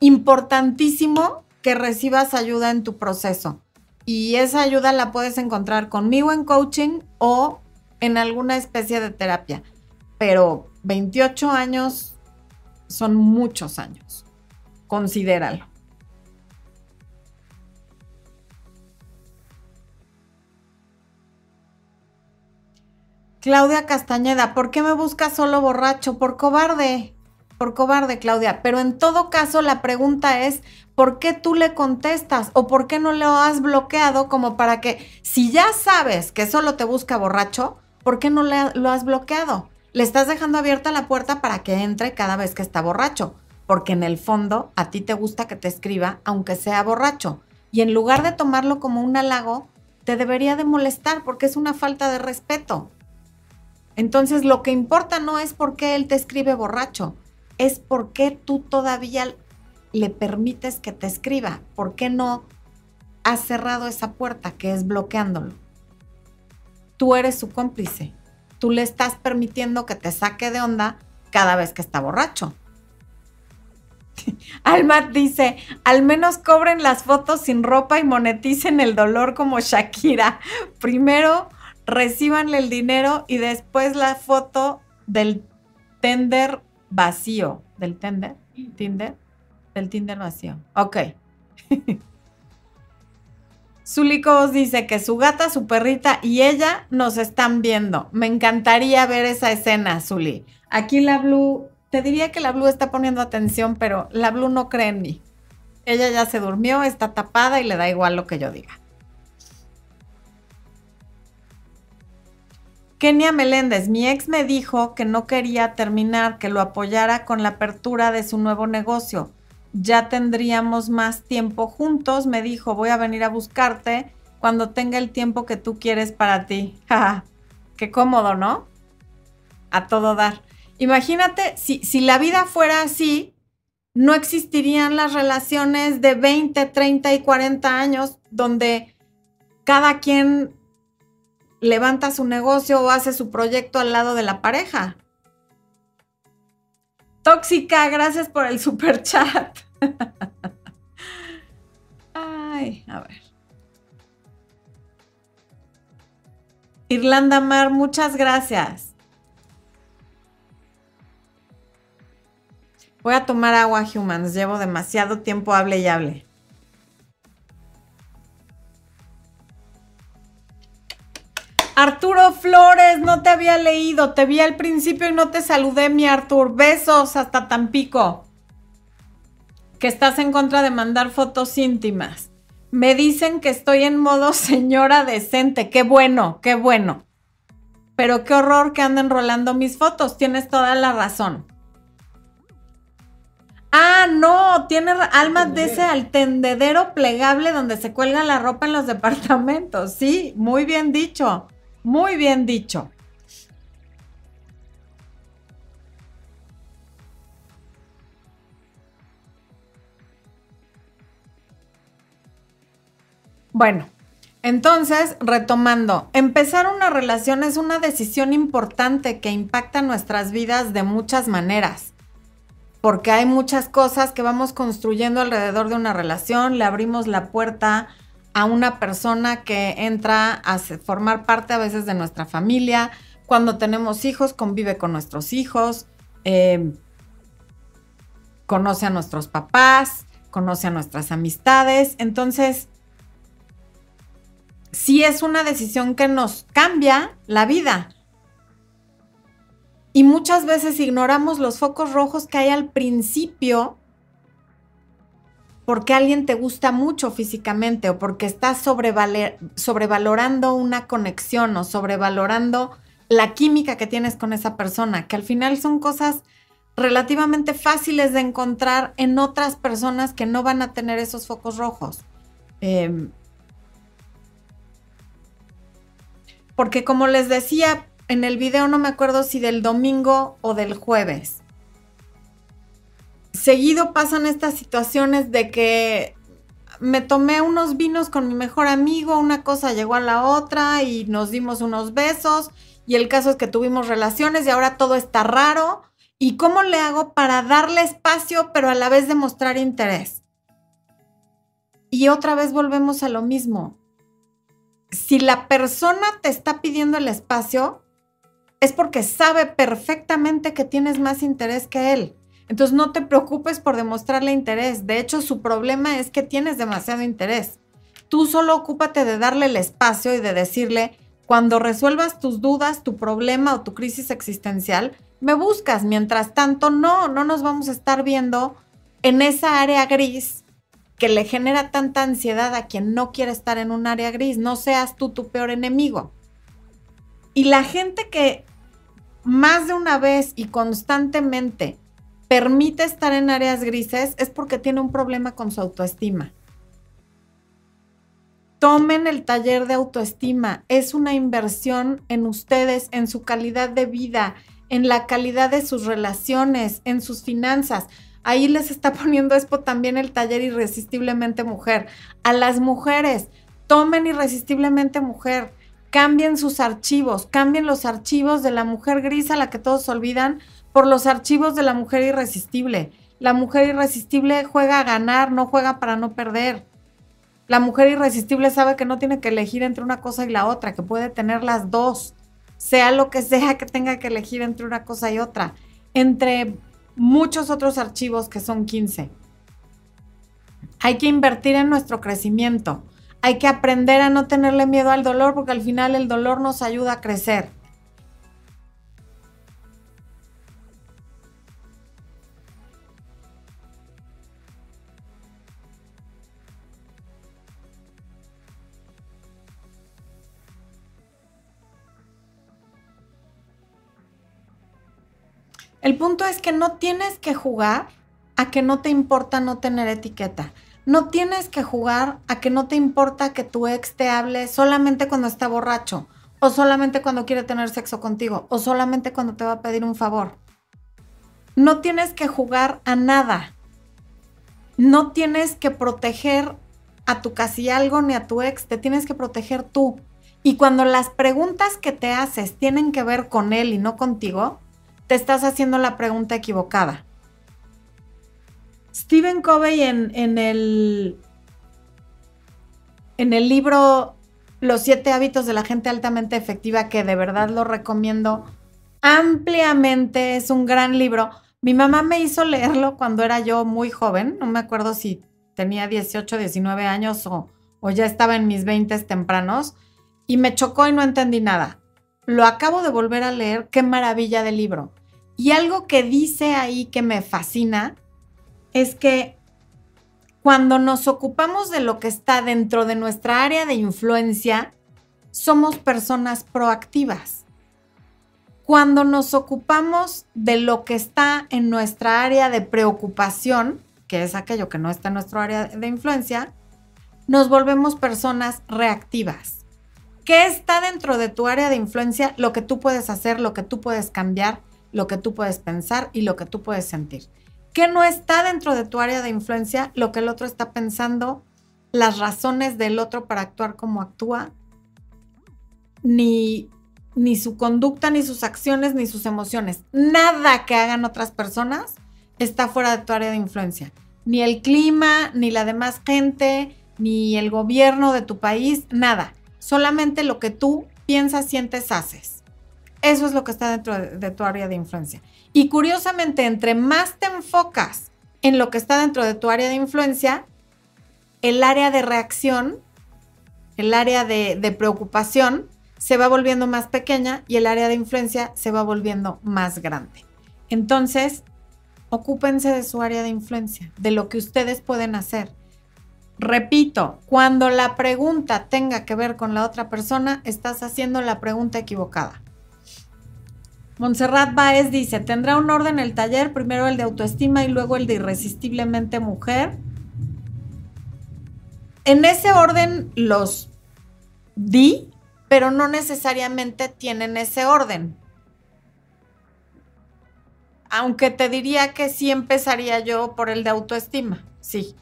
importantísimo que recibas ayuda en tu proceso. Y esa ayuda la puedes encontrar conmigo en coaching o en alguna especie de terapia. Pero 28 años son muchos años. Considéralo. Claudia Castañeda, ¿por qué me buscas solo borracho? Por cobarde, por cobarde, Claudia. Pero en todo caso, la pregunta es, ¿por qué tú le contestas? ¿O por qué no lo has bloqueado como para que, si ya sabes que solo te busca borracho, ¿por qué no lo has bloqueado? Le estás dejando abierta la puerta para que entre cada vez que está borracho, porque en el fondo a ti te gusta que te escriba aunque sea borracho. Y en lugar de tomarlo como un halago, te debería de molestar porque es una falta de respeto. Entonces lo que importa no es por qué él te escribe borracho, es por qué tú todavía le permites que te escriba, por qué no has cerrado esa puerta que es bloqueándolo. Tú eres su cómplice, tú le estás permitiendo que te saque de onda cada vez que está borracho. (laughs) Almat dice, al menos cobren las fotos sin ropa y moneticen el dolor como Shakira. Primero recíbanle el dinero y después la foto del tender vacío. ¿Del tender? ¿Tinder? Del Tinder vacío. Ok. (laughs) Zuliko dice que su gata, su perrita y ella nos están viendo. Me encantaría ver esa escena, Zuli. Aquí la Blue, te diría que la Blue está poniendo atención, pero la Blue no cree en mí. Ella ya se durmió, está tapada y le da igual lo que yo diga. Kenia Meléndez, mi ex me dijo que no quería terminar, que lo apoyara con la apertura de su nuevo negocio. Ya tendríamos más tiempo juntos. Me dijo, voy a venir a buscarte cuando tenga el tiempo que tú quieres para ti. (laughs) Qué cómodo, ¿no? A todo dar. Imagínate, si, si la vida fuera así, no existirían las relaciones de 20, 30 y 40 años donde cada quien levanta su negocio o hace su proyecto al lado de la pareja. Tóxica, gracias por el super chat. (laughs) Ay, a ver. Irlanda Mar, muchas gracias. Voy a tomar agua, humans. Llevo demasiado tiempo hable y hable. Arturo Flores, no te había leído, te vi al principio y no te saludé, mi Artur. Besos hasta Tampico. Que estás en contra de mandar fotos íntimas. Me dicen que estoy en modo (laughs) señora decente. Qué bueno, qué bueno. Pero qué horror que anden rolando mis fotos. Tienes toda la razón. Ah, no, tiene alma de ese al tendedero plegable donde se cuelga la ropa en los (laughs) departamentos. Sí, muy bien dicho. Muy bien dicho. Bueno, entonces, retomando, empezar una relación es una decisión importante que impacta nuestras vidas de muchas maneras, porque hay muchas cosas que vamos construyendo alrededor de una relación, le abrimos la puerta a una persona que entra a formar parte a veces de nuestra familia. Cuando tenemos hijos, convive con nuestros hijos, em, conoce a nuestros papás, conoce a nuestras amistades. Entonces, sí es una decisión que nos cambia la vida. Y muchas veces ignoramos los focos rojos que hay al principio porque alguien te gusta mucho físicamente o porque estás sobrevalorando una conexión o sobrevalorando la química que tienes con esa persona, que al final son cosas relativamente fáciles de encontrar en otras personas que no van a tener esos focos rojos. Em, porque como les decía en el video, no me acuerdo si del domingo o del jueves, seguido pasan estas situaciones de que me tomé unos vinos con mi mejor amigo, una cosa llegó a la otra y nos dimos unos besos y el caso es que tuvimos relaciones y ahora todo está raro. ¿Y cómo le hago para darle espacio pero a la vez demostrar interés? Y otra vez volvemos a lo mismo. Si la persona te está pidiendo el espacio, es porque sabe perfectamente que tienes más interés que él. Entonces no te preocupes por demostrarle interés. De hecho, su problema es que tienes demasiado interés. Tú solo ocúpate de darle el espacio y de decirle, cuando resuelvas tus dudas, tu problema o tu crisis existencial, me buscas. Mientras tanto, no, no nos vamos a estar viendo en esa área gris que le genera tanta ansiedad a quien no quiere estar en un área gris. No seas tú tu peor enemigo. Y la gente que más de una vez y constantemente permite estar en áreas grises es porque tiene un problema con su autoestima. Tomen el taller de autoestima. Es una inversión en ustedes, en su calidad de vida, en la calidad de sus relaciones, en sus finanzas. Ahí les está (laughs) poniendo Expo también el taller Irresistiblemente Mujer. A las mujeres, tomen Irresistiblemente Mujer. Cambien sus archivos, cambien los archivos de la mujer gris a la que todos olvidan por los archivos de la mujer irresistible. La mujer irresistible juega a ganar, no juega para no perder. La mujer irresistible sabe que no tiene que elegir entre una cosa y la otra, que puede tener las dos, sea lo que sea que tenga que elegir entre una cosa y otra, entre muchos otros archivos que son 15. Hay que invertir en nuestro crecimiento. Hay que aprender a no tenerle miedo al dolor porque al final el dolor nos ayuda a crecer. El punto es que no tienes que jugar a que no te importa no tener etiqueta. No tienes que jugar a que no te importa que tu ex te hable solamente cuando está borracho, o solamente cuando quiere tener sexo contigo, o solamente cuando te va a pedir un favor. No tienes que jugar a nada. No tienes que proteger a tu casi algo ni a tu ex, te tienes que proteger tú. Y cuando las preguntas que te haces tienen que ver con él y no contigo, te estás haciendo la pregunta equivocada. Stephen Covey en, el, en el libro Los siete hábitos de la gente altamente efectiva, que de verdad lo recomiendo ampliamente, es un gran libro. Mi mamá me hizo leerlo cuando era yo muy joven, no me acuerdo si tenía 18, 19 años o, o ya estaba en mis 20 tempranos, y me chocó y no entendí nada. Lo acabo de volver a leer, qué maravilla de libro. Y algo que dice ahí que me fascina es que cuando nos ocupamos de lo que está dentro de nuestra área de influencia, somos personas proactivas. Cuando nos ocupamos de lo que está en nuestra área de preocupación, que es aquello que no está en nuestra área de influencia, nos volvemos personas reactivas. ¿Qué está dentro de tu área de influencia? Lo que tú puedes hacer, lo que tú puedes cambiar, lo que tú puedes pensar y lo que tú puedes sentir. ¿Qué no está dentro de tu área de influencia? Lo que el otro está pensando, las razones del otro para actuar como actúa, ni, ni su conducta, ni sus acciones, ni sus emociones. Nada que hagan otras personas está fuera de tu área de influencia. Ni el clima, ni la demás gente, ni el gobierno de tu país, nada. Solamente lo que tú piensas, sientes, haces. Eso es lo que está dentro de, tu área de influencia. Y curiosamente, entre más te enfocas en lo que está dentro de tu área de influencia, el área de reacción, el área de, de, preocupación se va volviendo más pequeña y el área de influencia se va volviendo más grande. Entonces, ocúpense de su área de influencia, de lo que ustedes pueden hacer. Repito, cuando la pregunta tenga que ver con la otra persona, estás haciendo la pregunta equivocada. Montserrat Baez dice, ¿tendrá un orden el taller? Primero el de autoestima y luego el de irresistiblemente mujer. en ese orden los di, pero no necesariamente tienen ese orden. Aunque te diría que sí empezaría yo por el de autoestima, sí.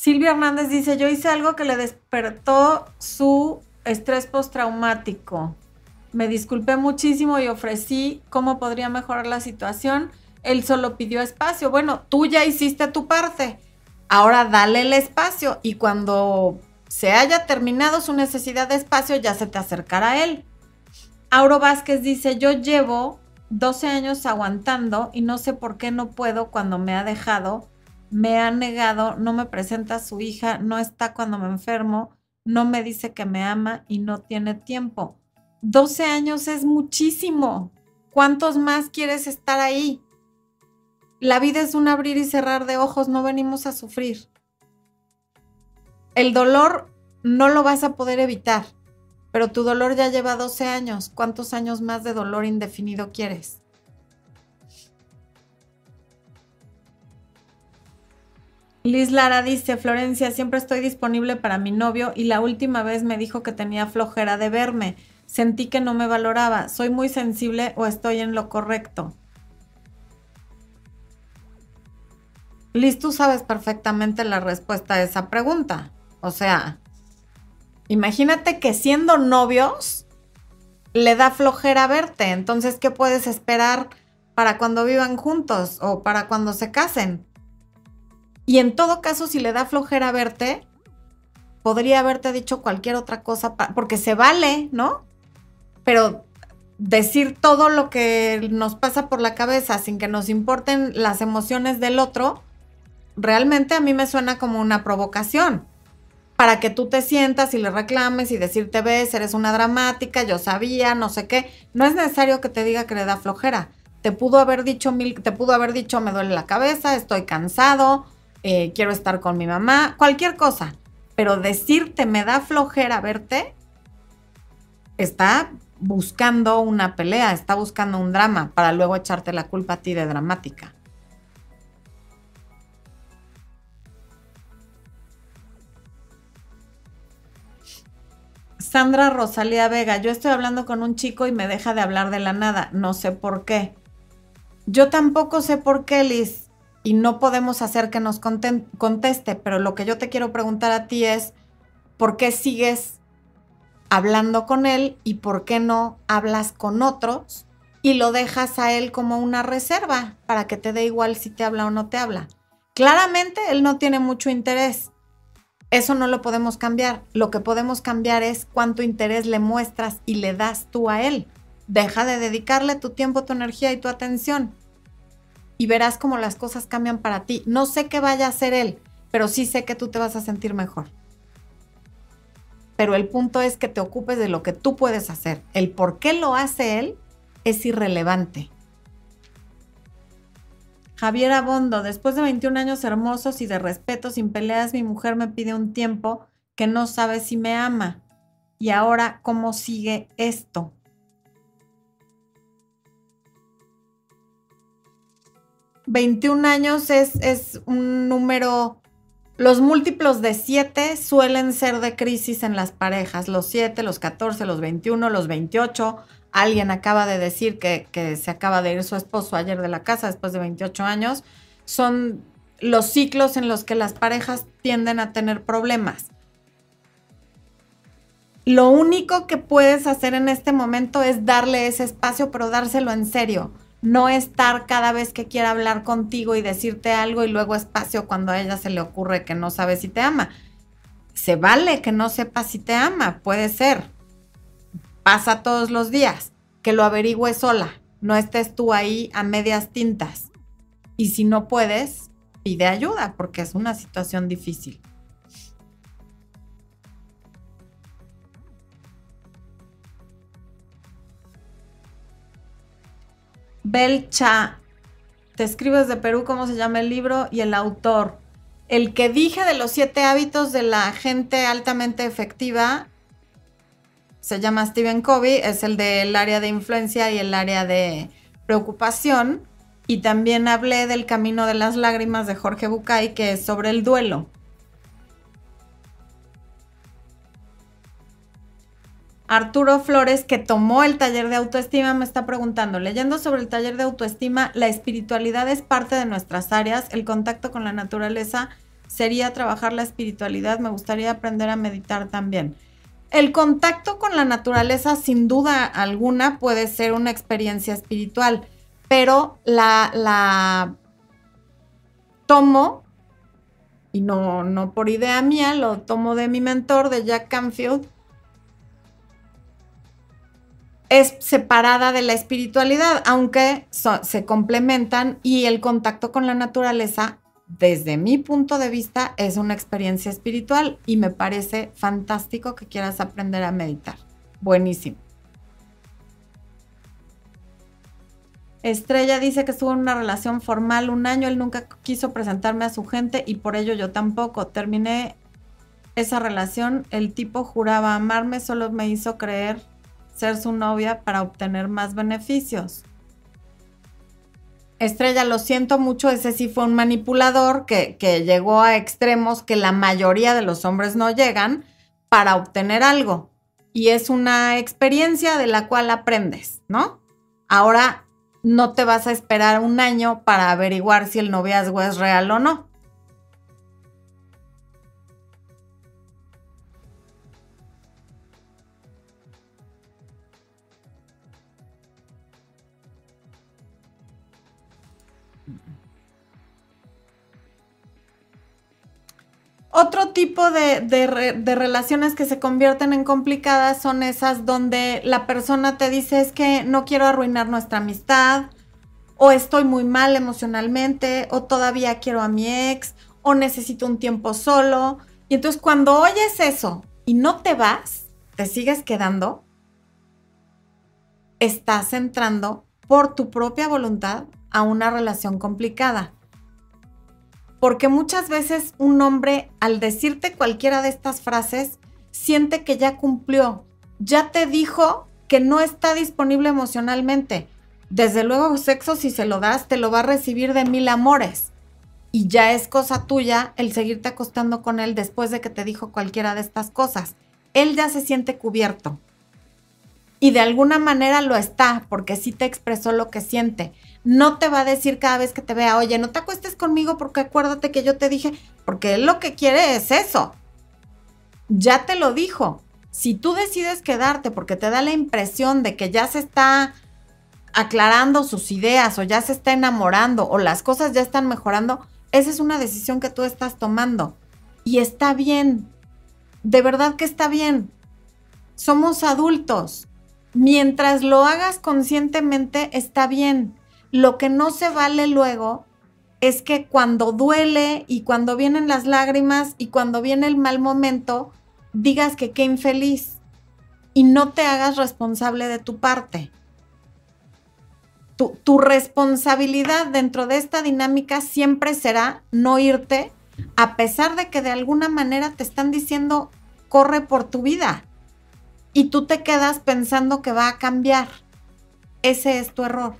Silvia Hernández dice, yo hice algo que le despertó su estrés postraumático. Me disculpé muchísimo y ofrecí cómo podría mejorar la situación. Él solo pidió espacio. Bueno, tú ya hiciste tu parte. Ahora dale el espacio y cuando se haya terminado su necesidad de espacio ya se te acercará a él. Auro Vázquez dice, yo llevo 12 años aguantando y no sé por qué no puedo cuando me ha dejado me ha negado, no me presenta a su hija, no está cuando me enfermo, no me dice que me ama y no tiene tiempo. 12 años es muchísimo. ¿Cuántos más quieres estar ahí? La vida es un abrir y cerrar de ojos, no venimos a sufrir. El dolor no lo vas a poder evitar, pero tu dolor ya lleva 12 años. ¿Cuántos años más de dolor indefinido quieres? Liz Lara dice, Florencia, siempre estoy disponible para mi novio y la última vez me dijo que tenía flojera de verme. Sentí que no me valoraba. ¿Soy muy sensible o estoy en lo correcto? Liz, tú sabes perfectamente la respuesta a esa pregunta. O sea, imagínate que siendo novios le da flojera verte. Entonces, ¿qué puedes esperar para cuando vivan juntos o para cuando se casen? Y en todo caso, si le da flojera verte, podría haberte dicho cualquier otra cosa, porque se vale, ¿no? Pero decir todo lo que nos pasa por la cabeza sin que nos importen las emociones del otro, realmente a mí me suena como una provocación. Para que tú te sientas y le reclames y decirte, ves, eres una dramática, yo sabía, no sé qué. No es necesario que te diga que le da flojera. Te pudo haber dicho mil, te pudo haber dicho, me duele la cabeza, estoy cansado, eh, quiero estar con mi mamá, cualquier cosa. Pero decirte me da flojera verte, está buscando una pelea, está buscando un drama para luego echarte la culpa a ti de dramática. Sandra Rosalía Vega, yo estoy hablando con un chico y me deja de hablar de la nada, no sé por qué. Yo tampoco sé por qué, Liz y no podemos hacer que nos conteste, pero lo que yo te quiero preguntar a ti es, ¿por qué sigues hablando con él y por qué no hablas con otros y lo dejas a él como una reserva para que te dé igual si te habla o no te habla? Claramente él no tiene mucho interés. Eso no lo podemos cambiar. Lo que podemos cambiar es cuánto interés le muestras y le das tú a él. Deja de dedicarle tu tiempo, tu energía y tu atención y verás cómo las cosas cambian para ti. No sé qué vaya a hacer él, pero sí sé que tú te vas a sentir mejor. Pero el punto es que te ocupes de lo que tú puedes hacer. El por qué lo hace él es irrelevante. Javier Abondo, después de 21 años hermosos y de respeto sin peleas, mi mujer me pide un tiempo que no sabe si me ama. Y ahora, ¿cómo sigue esto? 21 años es, un número, los múltiplos de 7 suelen ser de crisis en las parejas, los 7, los 14, los 21, los 28. Alguien acaba de decir que, que se acaba de ir su esposo ayer de la casa después de 28 años. Son los ciclos en los que las parejas tienden a tener problemas. Lo único que puedes hacer en este momento es darle ese espacio, pero dárselo en serio no estar cada vez que quiera hablar contigo y decirte algo y luego espacio cuando a ella se le ocurre que no sabe si te ama. Se vale que no sepa si te ama, puede ser. Pasa todos los días, que lo averigüe sola, no estés tú ahí a medias tintas. Y si no puedes, pide ayuda porque es una situación difícil. Belcha, te escribes de Perú, ¿cómo se llama el libro? Y el autor. El que dije de los siete hábitos de la gente altamente efectiva se llama Stephen Covey, es el del área de influencia y el área de preocupación. Y también hablé del Camino de las Lágrimas de Jorge Bucay, que es sobre el duelo. Arturo Flores, que tomó el taller de autoestima, me está preguntando, leyendo sobre el taller de autoestima, la espiritualidad es parte de nuestras áreas, el contacto con la naturaleza sería trabajar la espiritualidad, me gustaría aprender a meditar también. El contacto con la naturaleza, sin duda alguna, puede ser una experiencia espiritual, pero la, la tomo, y no, no por idea mía, lo tomo de mi mentor, de Jack Canfield, es separada de la espiritualidad, aunque se complementan y el contacto con la naturaleza, desde mi punto de vista, es una experiencia espiritual y me parece fantástico que quieras aprender a meditar. Buenísimo. Estrella dice que estuvo en una relación formal un año, él nunca quiso presentarme a su gente y por ello yo tampoco. Terminé esa relación, el tipo juraba amarme, solo me hizo creer ser su novia para obtener más beneficios. Estrella, lo siento mucho, ese sí fue un manipulador que, que, llegó a extremos que la mayoría de los hombres no llegan para obtener algo. Y es una experiencia de la cual aprendes, ¿no? Ahora no te vas a esperar un año para averiguar si el noviazgo es real o no. Otro tipo de, relaciones que se convierten en complicadas son esas donde la persona te dice es que no quiero arruinar nuestra amistad, o estoy muy mal emocionalmente, o todavía quiero a mi ex, o necesito un tiempo solo. Y entonces cuando oyes eso y no te vas, te sigues quedando, estás entrando por tu propia voluntad a una relación complicada. Porque muchas veces un hombre al decirte cualquiera de estas frases siente que ya cumplió, ya te dijo que no está disponible emocionalmente. Desde luego sexo si se lo das te lo va a recibir de mil amores. Y ya es cosa tuya el seguirte acostando con él después de que te dijo cualquiera de estas cosas. Él ya se siente cubierto. Y de alguna manera lo está, porque sí te expresó lo que siente no te va a decir cada vez que te vea, oye, no te acuestes conmigo porque acuérdate que yo te dije, porque él lo que quiere es eso. Ya te lo dijo. Si tú decides quedarte porque te da la impresión de que ya se está aclarando sus ideas o ya se está enamorando o las cosas ya están mejorando, esa es una decisión que tú estás tomando. Y está bien. De verdad que está bien. Somos adultos. Mientras lo hagas conscientemente, está bien. Lo que no se vale luego es que cuando duele y cuando vienen las lágrimas y cuando viene el mal momento, digas que qué infeliz y no te hagas responsable de tu parte. Tu, tu, responsabilidad dentro de esta dinámica siempre será no irte, a pesar de que de alguna manera te están diciendo, corre por tu vida. Y tú te quedas pensando que va a cambiar. Ese es tu error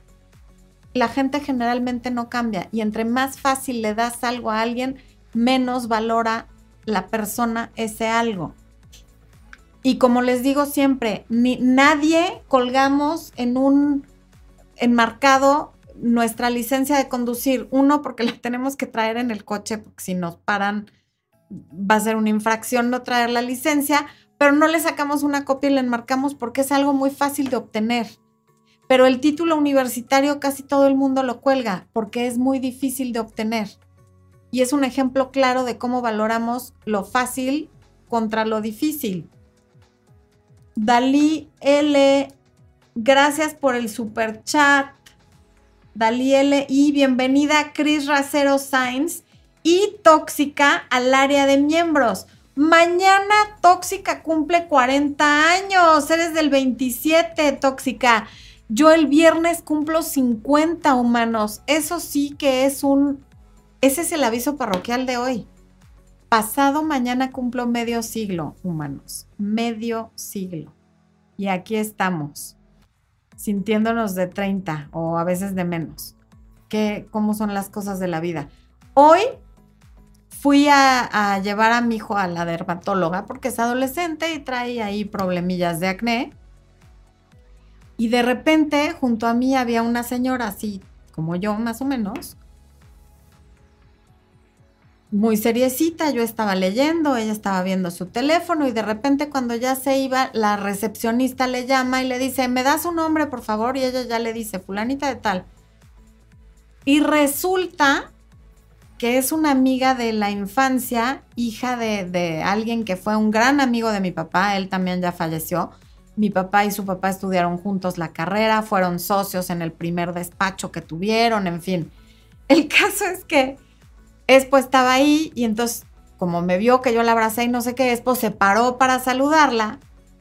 la gente generalmente no cambia y entre más fácil le das algo a alguien, menos valora la persona ese algo. Y como les digo siempre, ni, nadie colgamos en un enmarcado nuestra licencia de conducir. Uno, porque la tenemos que traer en el coche, porque si nos paran va a ser una infracción no traer la licencia, pero no le sacamos una copia y la enmarcamos porque es algo muy fácil de obtener pero el título universitario casi todo el mundo lo cuelga porque es muy difícil de obtener. Y es un ejemplo claro de cómo valoramos lo fácil contra lo difícil. Dalí L, gracias por el super chat. Dalí L y bienvenida Chris Racero Sainz y Tóxica al área de miembros. Mañana Tóxica cumple 40 años. Eres del 27, Tóxica. Yo el viernes cumplo 50 humanos. Eso sí que es un... Ese es el aviso parroquial de hoy. Pasado mañana cumplo medio siglo, humanos. Medio siglo. Y aquí estamos, sintiéndonos de 30 o a veces de menos. cómo son las cosas de la vida. Hoy fui a, llevar a mi hijo a la dermatóloga porque es adolescente y trae ahí problemillas de acné. Y de repente, junto a mí había una señora así como yo, más o menos, muy seriecita, yo estaba leyendo, ella estaba viendo su teléfono y de repente cuando ya se iba, la recepcionista le llama y le dice, ¿me das un nombre, por favor? Y ella ya le dice, fulanita de tal. Y resulta que es una amiga de la infancia, hija de, de, alguien que fue un gran amigo de mi papá, él también ya falleció. Mi papá y su papá estudiaron juntos la carrera, fueron socios en el primer despacho que tuvieron, en fin. El caso es que Espo estaba ahí y entonces, como me vio que yo la abracé y no sé qué, Espo se paró para saludarla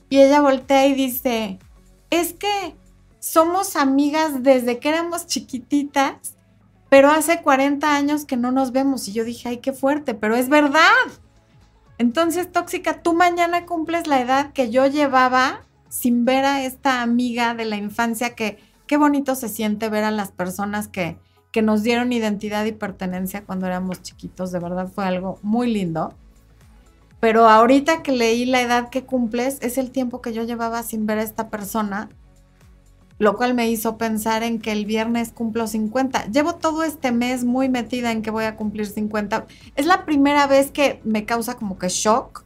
y ella voltea y dice, es que somos amigas desde que éramos chiquititas pero hace 40 años que no nos vemos y yo dije, ay, qué fuerte, pero es verdad. Entonces, tóxica, tú mañana cumples la edad que yo llevaba sin ver a esta amiga de la infancia que qué bonito se siente ver a las personas que, que nos dieron identidad y pertenencia cuando éramos chiquitos, de verdad fue algo muy lindo. Pero ahorita que leí la edad que cumples, es el tiempo que yo llevaba sin ver a esta persona lo cual me hizo pensar en que el viernes cumplo 50. Llevo todo este mes muy metida en que voy a cumplir 50. Es la primera vez que me causa como que shock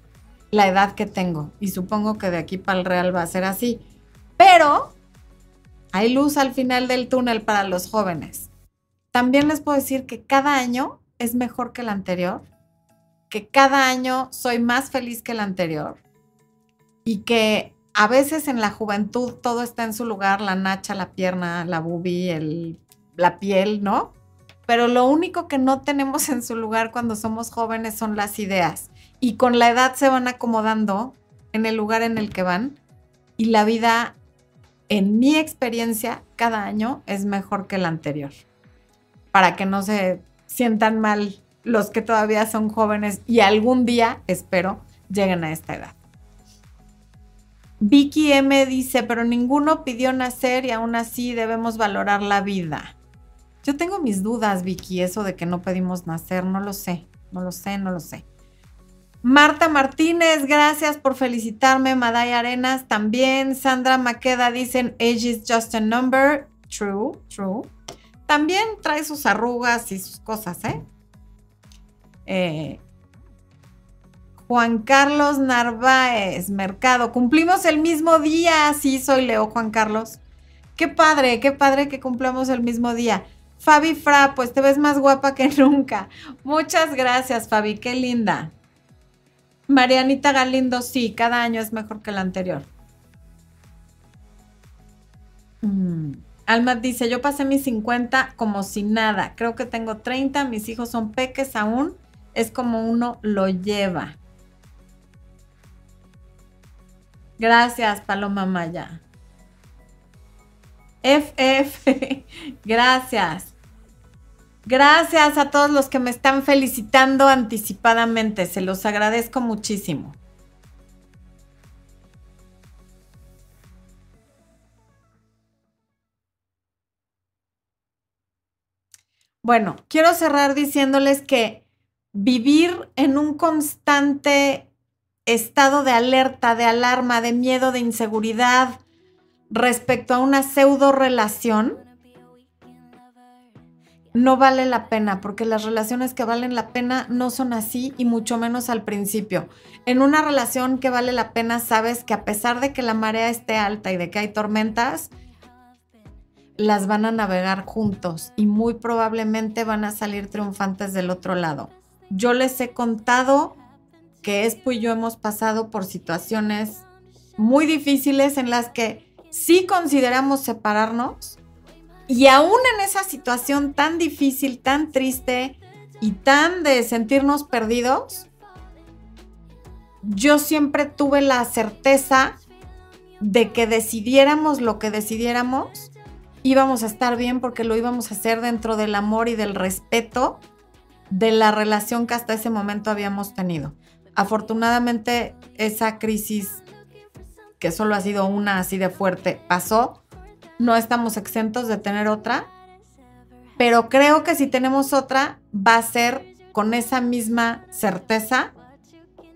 la edad que tengo y supongo que de aquí para el real va a ser así. Pero hay luz al final del túnel para los jóvenes. También les puedo decir que cada año es mejor que el anterior, que cada año soy más feliz que el anterior y que a veces en la juventud todo está en su lugar, la nacha, la pierna, la bubi, el, la piel, ¿no? Pero lo único que no tenemos en su lugar cuando somos jóvenes son las ideas. Y con la edad se van acomodando en el lugar en el que van. Y la vida, en mi experiencia, cada año es mejor que el anterior. Para que no se sientan mal los que todavía son jóvenes y algún día, espero, lleguen a esta edad. Vicky M dice, pero ninguno pidió nacer y aún así debemos valorar la vida. Yo tengo mis dudas, Vicky, eso de que no pedimos nacer, no lo sé, no lo sé, no lo sé. Marta Martínez, gracias por felicitarme. Maday Arenas también. Sandra Maqueda dicen, age is just a number. True, true. También trae sus arrugas y sus cosas, ¿eh? eh Juan Carlos Narváez, Mercado. Cumplimos el mismo día. Sí, soy Leo, Juan Carlos. Qué padre, qué padre que cumplamos el mismo día. Fabi Fra, pues te ves más guapa que nunca. Muchas gracias, Fabi, qué linda. Marianita Galindo, sí, cada año es mejor que el anterior. Mm. Alma dice, yo pasé mis 50 como si nada. Creo que tengo 30, mis hijos son peques aún. Es como uno lo lleva. Gracias, Paloma Maya. FF, (laughs) gracias. Gracias a todos los que me están felicitando anticipadamente. Se los agradezco muchísimo. Bueno, quiero cerrar diciéndoles que vivir en un constante estado de alerta, de alarma, de miedo, de inseguridad respecto a una pseudo relación, no vale la pena, porque las relaciones que valen la pena no son así y mucho menos al principio. En una relación que vale la pena sabes que a pesar de que la marea esté alta y de que hay tormentas, las van a navegar juntos y muy probablemente van a salir triunfantes del otro lado. Yo les he contado que Espo y yo hemos pasado por situaciones muy difíciles en las que sí consideramos separarnos y aún en esa situación tan difícil, tan triste y tan de sentirnos perdidos, yo siempre tuve la certeza de que decidiéramos lo que decidiéramos, íbamos a estar bien porque lo íbamos a hacer dentro del amor y del respeto de la relación que hasta ese momento habíamos tenido. Afortunadamente esa crisis, que solo ha sido una así de fuerte, pasó. No estamos exentos de tener otra, pero creo que si tenemos otra, va a ser con esa misma certeza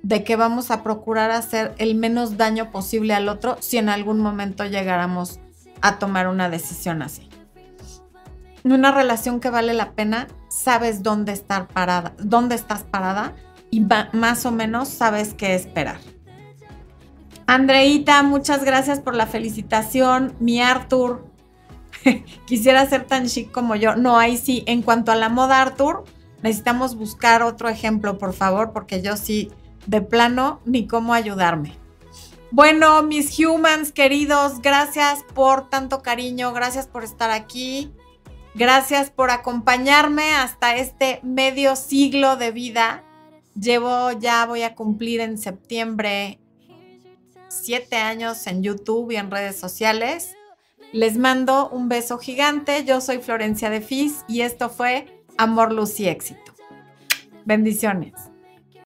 de que vamos a procurar hacer el menos daño posible al otro si en algún momento llegáramos a tomar una decisión así. En una relación que vale la pena, sabes dónde estar parada, dónde estás parada y más o menos sabes qué esperar. Andreita, muchas gracias por la felicitación. Mi Arthur, (laughs) quisiera ser tan chic como yo. No, ahí sí, en cuanto a la moda Arthur, necesitamos buscar otro ejemplo, por favor, porque yo sí, de plano, ni cómo ayudarme. Bueno, mis humans queridos, gracias por tanto cariño, gracias por estar aquí, gracias por acompañarme hasta este medio siglo de vida. Llevo, ya voy a cumplir en septiembre siete años en YouTube y en redes sociales. Les mando un beso gigante. Yo soy Florencia de Fis y esto fue Amor, Luz y Éxito. Bendiciones.